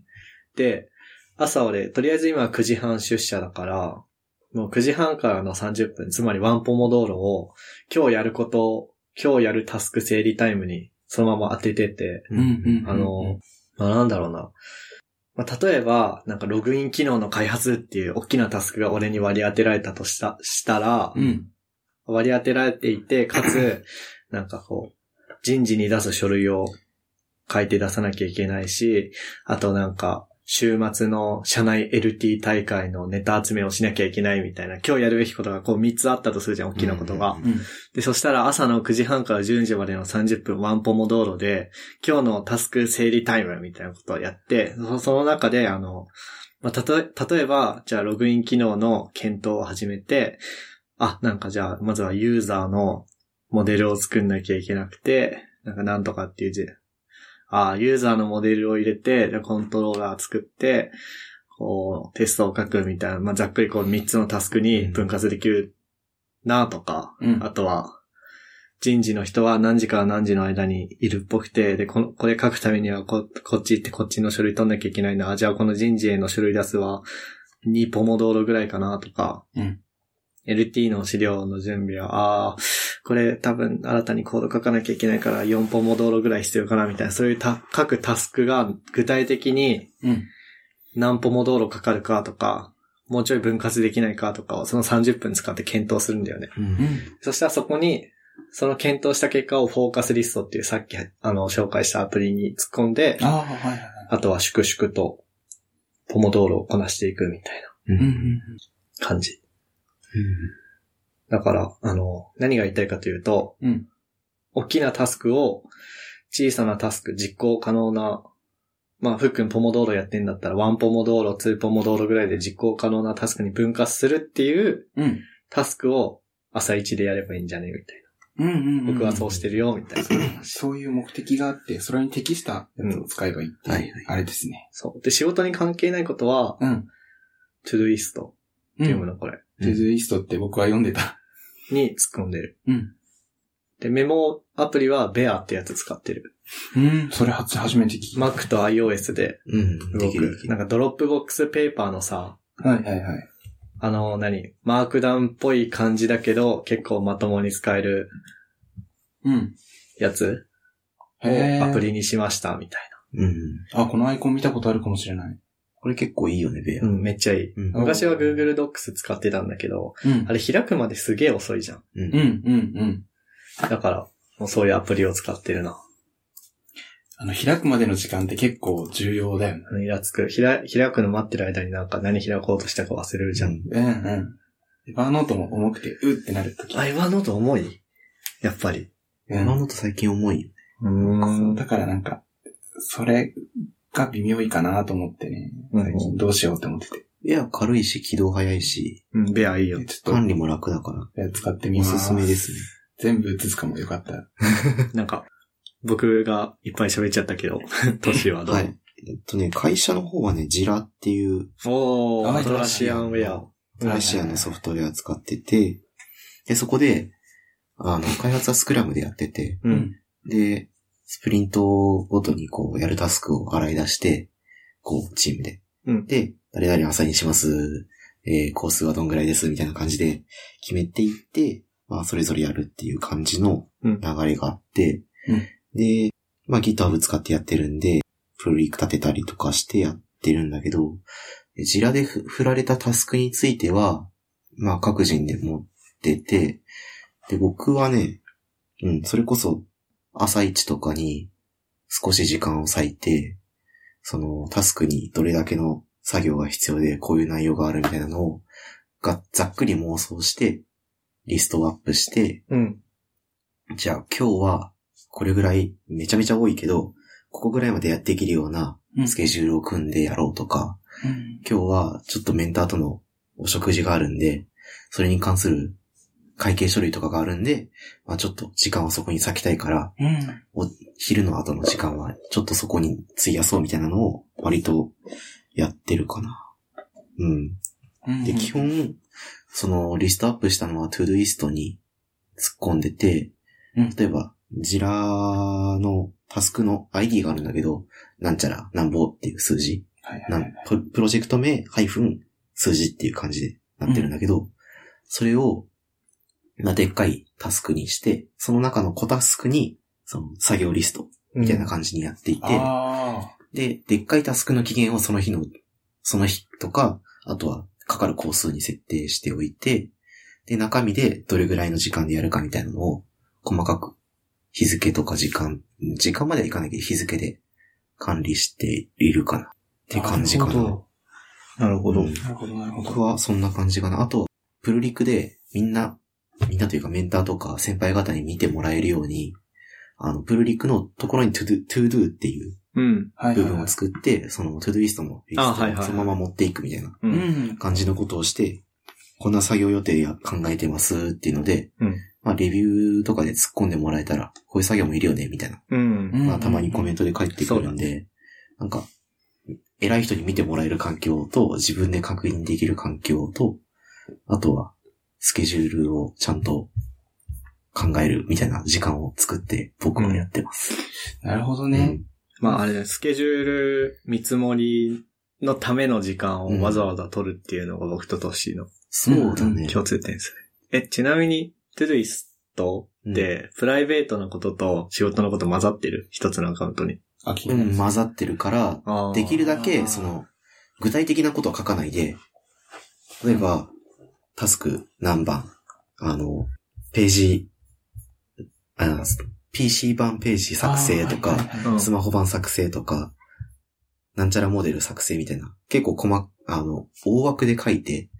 で、朝俺、とりあえず今9時半出社だから、もう9時半からの30分、つまりワンポモ道路を、今日やること今日やるタスク整理タイムにそのまま当ててて、うんうんうん。あの、まあ、なんだろうな。まあ、例えば、なんかログイン機能の開発っていう大きなタスクが俺に割り当てられたとした、したら、うん。割り当てられていて、かつ、なんかこう、人事に出す書類を書いて出さなきゃいけないし、あとなんか、週末の社内 LT 大会のネタ集めをしなきゃいけないみたいな、今日やるべきことがこう3つあったとするじゃん、大きなことが。で、そしたら朝の9時半から10時までの30分ワンポモ道路で、今日のタスク整理タイムみたいなことをやって、そその中で、あの、まあ、たとえ、例えば、じゃあログイン機能の検討を始めて、あ、なんかじゃあ、まずはユーザーのモデルを作んなきゃいけなくて、なんかなんとかっていう字。あ、ユーザーのモデルを入れて、でコントローラー作って、こう、テストを書くみたいな、まあ、ざっくりこう3つのタスクに分割できるなとか、うんあとは、人事の人は何時から何時の間にいるっぽくて、で、このこれ書くためにはこ、こっち行ってこっちの書類取んなきゃいけないな。あじゃあこの人事への書類出すは2ポモ道路ぐらいかなとか、うん LT の資料の準備は、ああ、これ多分新たにコード書かなきゃいけないから4ポモ道路ぐらい必要かなみたいな、そういうた各タスクが具体的にうん。何ポモ道路かかるかとか、もうちょい分割できないかとかをその30分使って検討するんだよね。うんうん。そしたらそこに、その検討した結果をフォーカスリストっていうさっき、あの、紹介したアプリに突っ込んで、ああ、はいはいはい。あとは粛々と、ポモ道路をこなしていくみたいうんうんうんな感じ。だから、あの、何が言いたいかというと、うん大きなタスクを小さなタスク、実行可能な、まあ、ふっくんポモ道路やってんだったら、ワンポモ道路、ツーポモ道路ぐらいで実行可能なタスクに分割するっていううん。うん。タスクを朝一でやればいいんじゃねみたいうんうんうん。な。僕はそうしてるよ、みたいな。そういう目的があって、それに適したやつを使えばいいっていう、はいはいあれですね。そう。で、仕事に関係ないことは、うん。トゥドゥイストって読むの、これ。トゥドゥイストって僕は読んでた。に突っ込んでる。うん。で、メモアプリはベアってやつ使ってる。うん。それ初、初めて聞いた。Mac と iOS でうん。動できるでき。る。くなんか Dropbox Paper のさ、はいはいはい。あの、何？ Markdown っぽい感じだけど、結構まともに使えるうん。やつをアプリにしました、みたいうん。あ、このアイコン見たことあるかもしれない。これ結構いいよね、 Bear な。。うん、めっちゃいい。うん。昔は Google Docs 使ってたんだけど、うんあ。れ開くまですげえ遅いじゃん。うんうん、うん、うん。だから、もうそういうアプリを使ってるな。あの、開くまでの時間って結構重要だよね。イラつく。開、開くの待ってる間になんか何開こうとしたか忘れるじゃん。うん、うん。エバーノートも重くて、うってなるとき。あ、今のと重い？やっぱり。うん今のと最近重いよ。うーん。だからなんか、それが微妙いかなと思ってね、うん最近どうしようって思ってて。ベア軽いし、起動早いし、うん、ベアいいよで。ちょっ管理も楽だから、と使ってみます。おすすめですね。全部映すかもよかったら。なんか、僕がいっぱい喋っちゃったけど、トシはどう、はい。えっとね、会社の方はね、ジラっていうおー、トラシアンウェア。ラシアのソフトウェア使ってて、で、そこで、あの、開発はスクラムでやってて、うん。で、スプリントごとにこう、やるタスクを洗い出して、こう、チームで。うん。で、誰々朝にします、えー、コースはどんぐらいです、みたいな感じで決めていって、まあ、それぞれやるっていう感じのうん。流れがあって、うん。で、まあ、GitHub 使ってやってるんで、プロリーク立てたりとかしてやってるんだけど、ジラでふ振られたタスクについては、まあ、各人で持ってて、で、僕はね、うん、それこそ、朝一とかに少し時間を割いて、そのタスクにどれだけの作業が必要でこういう内容があるみたいなのをがざっくり妄想して、リストをアップして、うん。じゃあ今日はこれぐらいめちゃめちゃ多いけど、ここぐらいまでやっていけるようなうんスケジュールを組んでやろうとか、うん。今日はちょっとメンターとのお食事があるんで、それに関する会計書類とかがあるんで、まあちょっと時間をそこに割きたいから、うん。お昼の後の時間はちょっとそこに費やそうみたいなのを割とやってるかな。うん。うん。で、基本、そのリストアップしたのは Todoist に突っ込んでて、うん例えば、 Jira のタスクの ID があるんだけど、なんちゃら、なんぼっていう数字。はいププロジェクト名、ハイフン、数字っていう感じでなってるんだけど、それを、まあ、でっかいタスクにして、その中の小タスクに、その作業リストみたいな感じにやっていて、あで、でっかいタスクの期限をその日の、その日とか、あとはかかる工数に設定しておいて、で、中身でどれぐらいの時間でやるかみたいなのを、細かく日付とか時間、時間まではいかないけど日付で管理しているかなっていう感じかな。なるほど。なるほど、なるほ僕ど。はそんな感じかな。あと、プルリクでみんな、みんなというかメンターとか先輩方に見てもらえるように、あの、プルリクのところに to do, to do っていううん。部分を。作って、その to do リストのリストをそのまま持っていくみたいな。感じのことをして、こんな作業予定や考えてますっていうので、うんまあレビューとかで突っ込んでもらえたら、こういう作業もいるよね、みたいな。うん。うんまあたまにコメントで返ってくるんで、なんか、偉い人に見てもらえる環境と、自分で確認できる環境と、あとは、スケジュールをちゃんと考えるみたいな時間を作って僕はやってます。なるほどうね。んまああれね、スケジュール見積もりのための時間をわざわざ取るっていうのが僕とトッシーのそうだね。共通点ですね。え、ちなみに、トゥドゥイストって、プライベートなことと仕事のこと混ざってる？一つのアカウントに。あ、気うん。混ざってるから、できるだあけ、ーその、具体的なことは書かないで、例えば、タスク何番、あの、ページ、あ PC 版ページ作成とか、スマホ版作成とか、なんちゃらモデル作成みたいな、結構細、あの、大枠で書いて、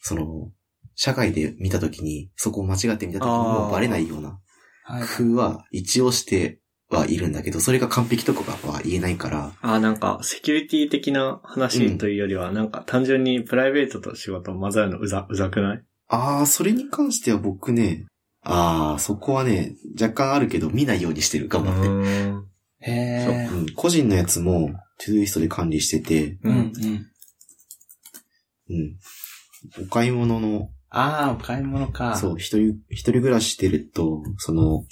その、社会で見たときに、そこを間違って見たときにもうバレないようなはい。工夫は一応してはいるんだけど、それが完璧とかは言えないから、あーなんか、セキュリティ的な話というよりは、なんか単純にプライベートと仕事を混ざるのうざ、うざくない？ああ、それに関しては僕ね、ああ、そこはね、若干あるけど見ないようにしてる、頑張って。うんへえ。うん、個人のやつも、トゥドゥイストで管理してて、うん、う。うんん。うん。お買い物の、ああ、お買い物か。そう、一人、一人暮らししてると、その、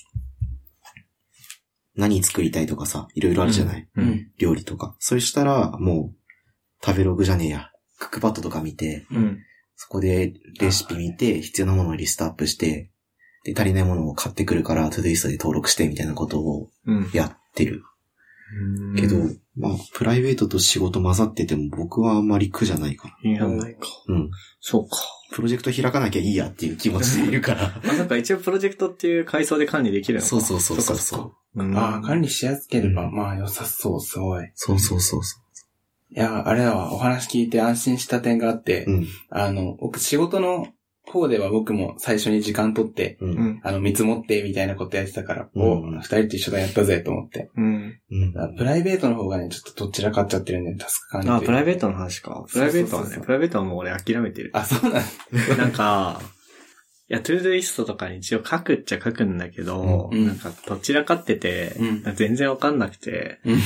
何作りたいとかさ、いろいろあるじゃない、う。うんん。料理とか。そしたら、もう、食べログじゃねえや。クックパッドとか見て、うん。そこでレシピ見て、必要なものをリストアップして、で、足りないものを買ってくるから、トゥドゥイストで登録してみたいなことをうん。やってる。けど、まあ、プライベートと仕事混ざってても僕はあんまり苦じゃないかいや、ないか。な。うん。そうか。プロジェクト開かなきゃいいやっていう気持ちでいるから。あ、なんか一応プロジェクトっていう階層で管理できるのかそうそうそうそうそうああ、管理しやすければ、うんまあ良さそう、すごい。いそうそうそうそや、あれだわ、お話聞いて安心した点があって、う。うん。あの、僕仕事の方では僕も最初に時間取って、うん。あの、見積もってみたいなことやってたから、うんお、二人と一緒だやったぜと思って。うん。プライベートの方がね、ちょっとどちらかっちゃってるんで、タスク管理というあ、プライベートの話か。プライベートはね、そうそうそうプライベートはもう俺諦めてる。あ、そうなん なんか、いや、 Todoist とかに一応書くっちゃ書くんだけど、うんなんか散らかってて、うん全然わかんなくて、うん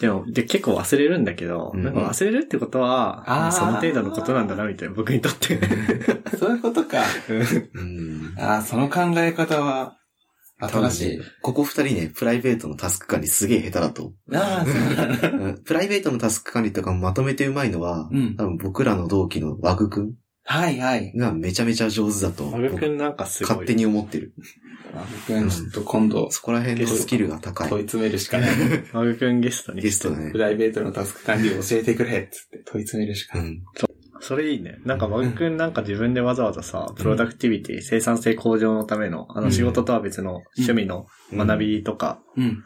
でも、で、結構忘れるんだけど、うんなんか忘れるってことは、その程度のことなんだな、みたいな、僕にとって。そういうことか。うん。ああ、その考え方は、新しい。ここ二人ね、プライベートのタスク管理すげえ下手だと。ああ、そうなんだ。うんプライベートのタスク管理とかもまとめてうまいのは、うん多分僕らの同期のワグくんはいはい。がめちゃめちゃ上手だと、マグくんなんかすごい。勝手に思ってる。僕はちょっと今度、そこら辺のスキルが高い。問い詰めるしかない。マグくんゲストに。ゲストだねプ。ライベートのタスク管理を教えてくれっつって問い詰めるしかない。うん。それいいね。なんかマグくんなんか自分でわざわざさ、プロダクティビティ、生産性向上のための、あの仕事とは別の趣味の学びとか、うん。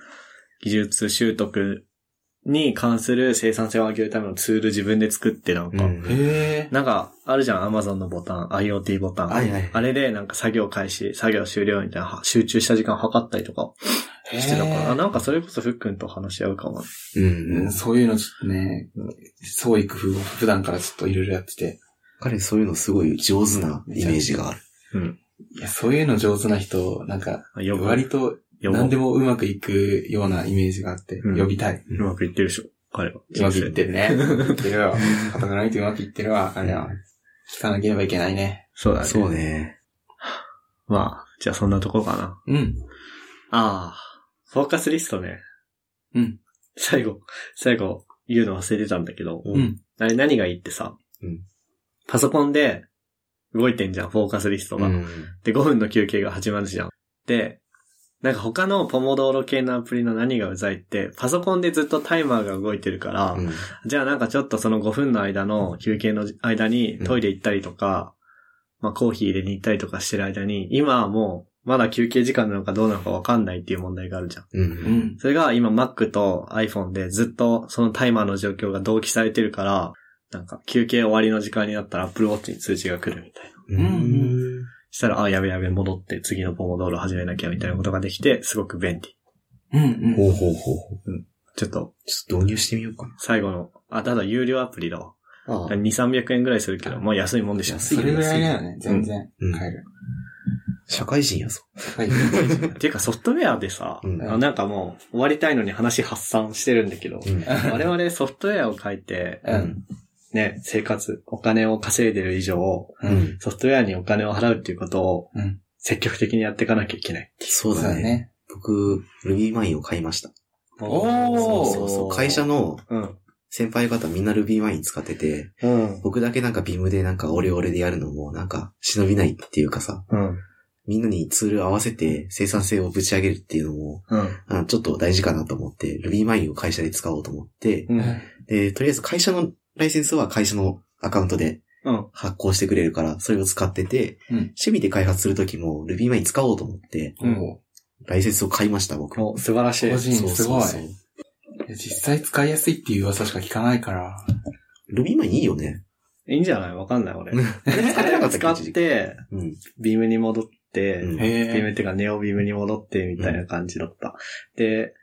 技術習得に関する生産性を上げるためのツール自分で作ってなんか、うん。なんか、あるじゃん、Amazon のボタン、IoT ボタン。はいはいあれで、なんか作業開始、作業終了みたいな、集中した時間測ったりとかしてたから、あなんかそれこそふっくんと話し合うかも。うん。そういうのちょっとね、創意工夫を普段からちょっといろいろやってて。彼そういうのすごい上手なイメージがある。うん。いや、そういうの上手な人、なんか。割と何でもうまくいくようなイメージがあって、うん呼びたい。うまくいってるでしょ、彼は。うまくいってるね。ってるよ。肩がないとうまくいってるわ、あれは。聞かなければいけないね。そうだね。そうね。まあ、じゃあそんなとこかな。うん。ああ、フォーカスリストね。うん。最後、最後言うの忘れてたんだけど、ううん。あれ何がいいってさ、うんパソコンで動いてんじゃん、フォーカスリストが。うん。で、5分の休憩が始まるじゃん。で、なんか他のポモドーロ系のアプリの何がうざいって、パソコンでずっとタイマーが動いてるから、うんじゃあなんかちょっとその5分の間の休憩の間にトイレ行ったりとか、まあコーヒー入れに行ったりとかしてる間に、今はもうまだ休憩時間なのかどうなのかわかんないっていう問題があるじゃん。うん。うん。それが今 Mac と iPhone でずっとそのタイマーの状況が同期されてるから、なんか休憩終わりの時間になったら Apple Watch に通知が来るみたいな。うん。したら、あ、やべやべ戻って次のポモドーロ始めなきゃみたいなことができて、すごく便利。うんうん。ほうほうほうほう。ちょっとちょっと導入してみようか最後の、あ、ただ有料アプリだわ。な。ああ2、300円ぐらいするけど、まあ安いもんでしょ。安いそれぐらいだよね、全然。うん買える。社会人やぞ。はい。っ ていうかソフトウェアでさ、うんなんかもう終わりたいのに話発散してるんだけど、うん。我々ソフトウェアを書いて、うん。ね、生活、お金を稼いでる以上、う。うんん。ソフトウェアにお金を払うっていうことをうん。積極的にやっていかなきゃいけない。そうだね。ね。僕、RubyMine を買いました。おーそうそうそう。会社のうん。先輩方みんな RubyMine 使ってて、うん。僕だけなんかビムでなんかオレオレでやるのもなんか忍びないっていうかさ、うん。みんなにツール合わせて生産性をぶち上げるっていうのも、うん。あちょっと大事かなと思って、RubyMine を会社で使おうと思って、うん。で、とりあえず会社のライセンスは会社のアカウントでうん。発行してくれるから、それを使ってて、うん趣味で開発するときも RubyMine 使おうと思って、うんおライセンスを買いました、僕。お、素晴らしい個。人すごい。そうそう実際使いやすいっていう噂しか聞かないから。そう RubyMine いいよね。いいんじゃない？わかんない、俺。使えなかったっけ使っ一時期て、うん。ビームに戻って、うんビームへっていうかネオビームに戻ってみたいな感じだった。で、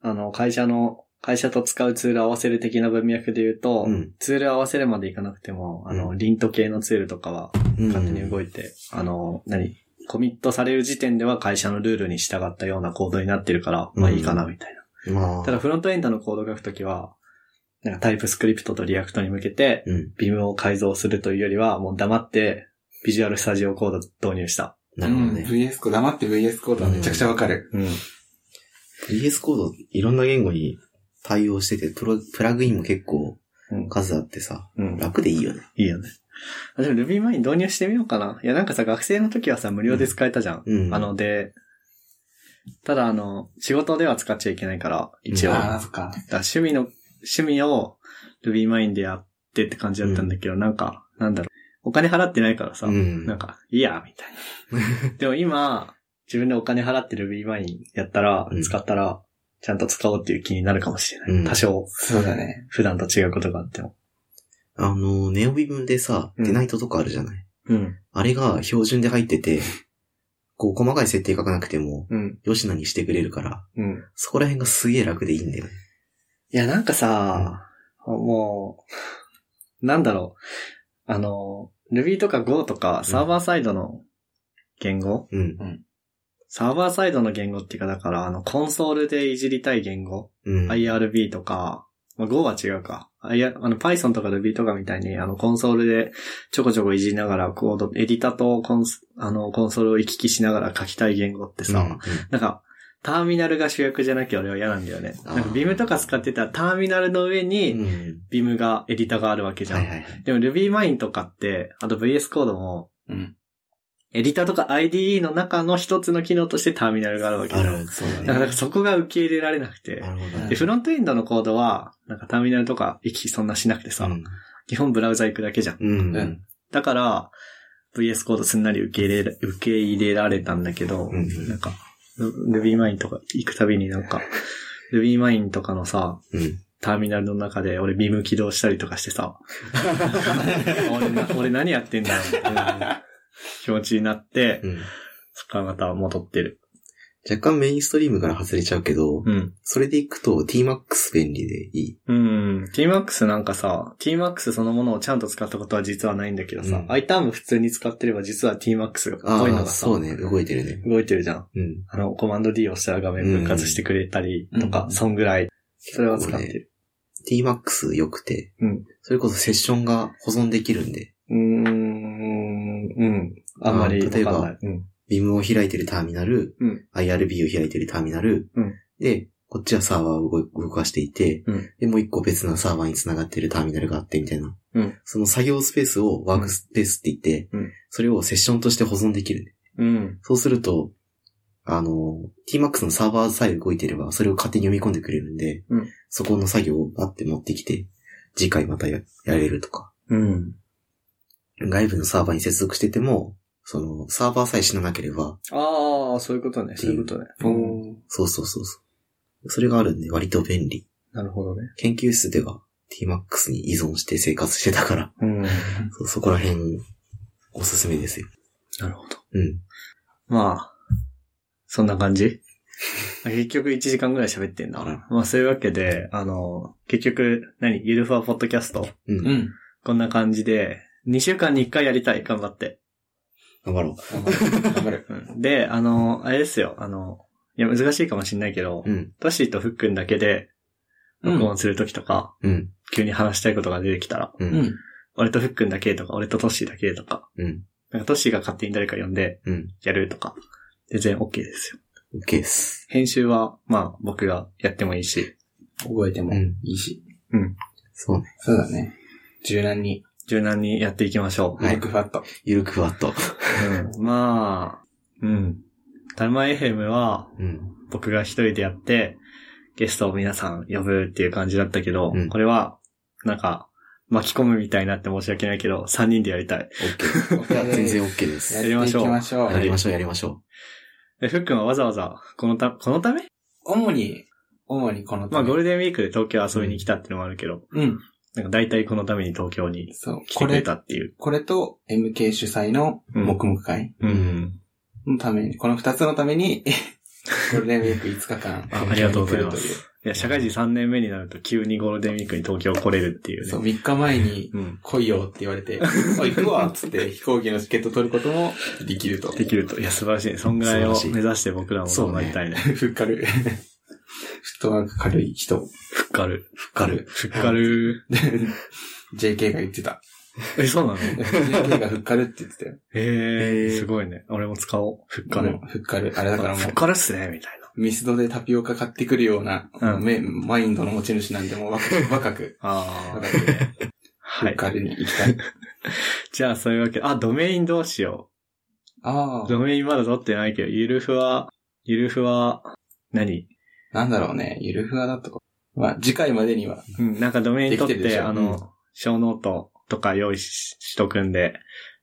あの、会社の、会社と使うツール合わせる的な文脈で言うと、うん。ツール合わせるまでいかなくても、あの、うんリント系のツールとかはうん。勝手に動いて、あの、何コミットされる時点では会社のルールに従ったようなコードになってるから、まあいいかなみたいな。まあ。ただフロントエンドのコード書くときは、なんか TypeScript と React に向けて、うん。 Vim を改造するというよりは、もう黙って、 Visual Studio Code 導入した。う。うん。なるほどね。VS コード、黙って VS コードはめちゃくちゃわかる。うん。VS コード、いろんな言語に対応してて、プロ、プラグインも結構うん。数あってさ、うん。楽でいいよね。いいよね。あでも RubyMine 導入してみようかな。いや、なんかさ、学生の時はさ、無料で使えたじゃん。うん。あの、で、ただあの、仕事では使っちゃいけないから、一応。ああ、そっか。ら趣味の、趣味を RubyMine でやってって感じだったんだけど、なんか、なんだろう。お金払ってないからさ、うんなんか、いいや、みたいな。でも今、自分でお金払って RubyMine やったら、うん使ったら、ちゃんと使おうっていう気になるかもしれない。うん多少、そうだね。普段と違うことがあっても。あの、ネオビブンでさ、うんデナイトとかあるじゃない、うん。あれが標準で入ってて、こう、細かい設定書かなくても、うん。よしなにしてくれるから、うん。そこら辺がすげえ楽でいいんだよね。いや、なんかさ、もう、なんだろう。あの、Ruby とか Go とかサーバーサイドの言語、うん。サーバーサイドの言語っていうか、だから、あの、コンソールでいじりたい言語、うん。IRB とか、まあ、Go は違うか。I- あの、Python とか Ruby とかみたいに、あの、コンソールでちょこちょこいじりながら、コード、エディタとコンス、あの、コンソールを行き来しながら書きたい言語ってさ、うんなんか、ターミナルが主役じゃなきゃ俺は嫌なんだよね。なんか、ビムとか使ってたらターミナルの上うに、ん。ビムが、エディタがあるわけじゃん。はいはいはい。でも RubyMine とかって、あと VS コードも、うん。エディタとか IDE の中の一つの機能としてターミナルがあるわけじゃん。ある、そうだだからそこが受け入れられなくて。なるほどねで、フロントエンドのコードは、なんかターミナルとか行き来そんなしなくてさ、うん。基本ブラウザ行くだけじゃん。うん。うんだから、VS コードすんなり受け入れら、受け入れられたんだけど、うんなんか、RubyMine とか行くたびになんか、RubyMine とかのさ、うん。ターミナルの中で俺ビーム起動したりとかしてさ、俺な俺何やってんだろう気持ちになって、うん。そっからまた戻ってる。若干メインストリームから外れちゃうけど、うん。それでいくと Tmax 便利でいい。うん。Tmax なんかさ、Tmax そのものをちゃんと使ったことは実はないんだけどさ、うん iTerm 普通に使ってれば実は Tmax がこういうのがさ、そうね。動いてるね。動いてるじゃん。うん。あの、コマンド D をしたら画面分割してくれたりとか、うんそんぐらい。それは使ってる。Tmax 良くて、うん。それこそセッションが保存できるんで、うーん、うん。あんまりわかんあ例えばない。うん。Vim を開いてるターミナル、うん IRB を開いてるターミナル、うんで、こっちはサーバーを動動かしていて、うんで、もう一個別なサーバーに繋がってるターミナルがあってみたいな。うんその作業スペースをワークスペースって言って、うんそれをセッションとして保存できるね。うん。そうすると、あの、Tmax のサーバーさえ動いてれば、それを勝手に読み込んでくれるんで、うんそこの作業をバッて持ってきて、次回またややれるとか。うん。外部のサーバーに接続してても、その、サーバーさえ死ななければ、ああ、そういうことね。そういうことね。そうそうそうそう。それがあるんで割と便利。なるほどね。研究室では Tmax に依存して生活してたから、うん。そうそこら辺、おすすめですよ。なるほど。うん。まあ、そんな感じ？結局1時間ぐらい喋ってんだ。まあそういうわけで、あの、結局、何？ゆるふわポッドキャスト？うん。うん。こんな感じで、2週間に1回やりたい。頑張って。頑張ろ頑張る。頑張る。うんで、あの、あれですよ。あの、いや難しいかもしんないけどう。、うん。トッシーとフックンだけで録音するときとか、うん。急に話したいことが出てきたら、う。うんん。俺とフックンだけとか、俺とトッシーだけとか、うん。なんかトッシーが勝手に誰か呼んでうん。やるとか、全然 OK ですよ。OK です。編集は、まあ僕がやってもいいし、覚えてもうんいいし。そうね。そうだね。柔軟に、柔軟にやっていきましょう。はいブックファット。ゆるくふわっと。うん、まあ、うん。タルマエ FM はうん。僕が一人でやって、ゲストを皆さん呼ぶっていう感じだったけど、うんこれは、なんか、巻き込むみたいになって申し訳ないけど、3人でやりたい。OK。全然 OK です。やっていきましょう。やりましょう、やりましょで、ふっくんはわざわざ、このた、このため？主に、主にこのまあゴールルデンウィークで東京遊びに来たっていうのもあるけど、うん。なんか大体このために東京に。来てくれたっていう。これと MK 主催の黙々会う。うんのために、この二つのために、ゴールデンウィーク5日間。あありがとうございます。いや、社会人3年目になると急にゴールデンウィークに東京来れるっていうという。そう、ね。3日前にうん。来いよって言われて、あ、行くわっつって飛行機のチケット取ることもできると。できると。いや、素晴らしいね。そんぐらいを目指して僕らもそうなりたいね。ふっかる。フットワーク軽い人。ふっかる。う。ふっかる。ふっかる。JK が言ってた。え、そうなの？JK がふっかるって言ってたよ。ええへーすごいね。俺も使おう。ふっかるふっかる。あれだからもうふっ、かるっすね、みたいな。ミスドでタピオカ買ってくるような、うんめマインドの持ち主なんで、もう若く、若く、ああ。若く、はい。ふっかるに行きたい。じゃあ、そういうわけで、あ、ドメインどうしよう。ああ、ドメインまだ取ってないけど、ゆるふわ、ゆるふわ、何？なんだろうね。ゆるふわだと。まあ、次回までには。うん、なんかドメイン取って、あの、ショーノートとか用意ししとくんで、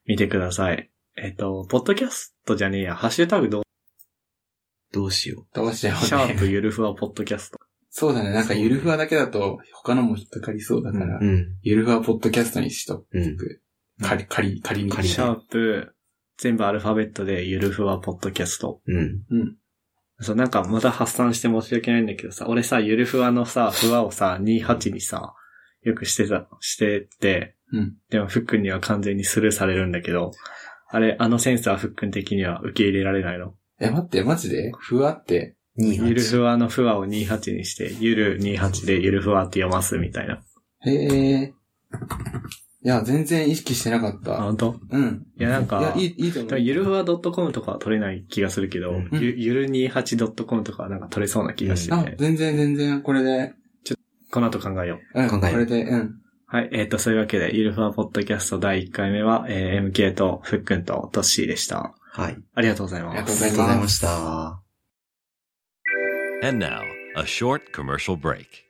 見てください。えっと、ポッドキャストじゃねえや、ハッシュタグどう、どうしよどうしよシャープうね。ゆるふわポッドキャスト。そうだね。なんかゆるふわだけだと、他のも引っかかりそうだから、う。うん。ゆるふわポッドキャストにしとうん。く。仮、仮、仮に。仮シャープ、全部アルファベットでゆるふわポッドキャスト。うん。うん。そう、なんかまた発散して申し訳ないんだけどさ、俺さ、ゆるふわのさ、ふわをさ、28にさ、よくしてた、してて、うん。でも、ふっくんには完全にスルーされるんだけど、あれ、あのセンサーふっくん的には受け入れられないのえ、待って、マジで？ふわって、2、ゆるふわのふわを28にして、ゆる28でゆるふわって読ますみたいな。へえ。いや、全然意識してなかっあ、た。本当？うん。いや、なんか、いや、いい、いいと思う。ゆるふわ .com とかは取れない気がするけど、うんゆゆる 28.com とかはなんか取れそうな気がしてあて、、全然全然、これで、この後考えよう。うん、考えようこれで、うん。はい、えっ、と、そういうわけで、ゆるふわポッドキャスト第1回目は、えー MK とふっくんとトッシーでした。はい。ありがとうございます。ありがとうございました。And now, a short commercial break.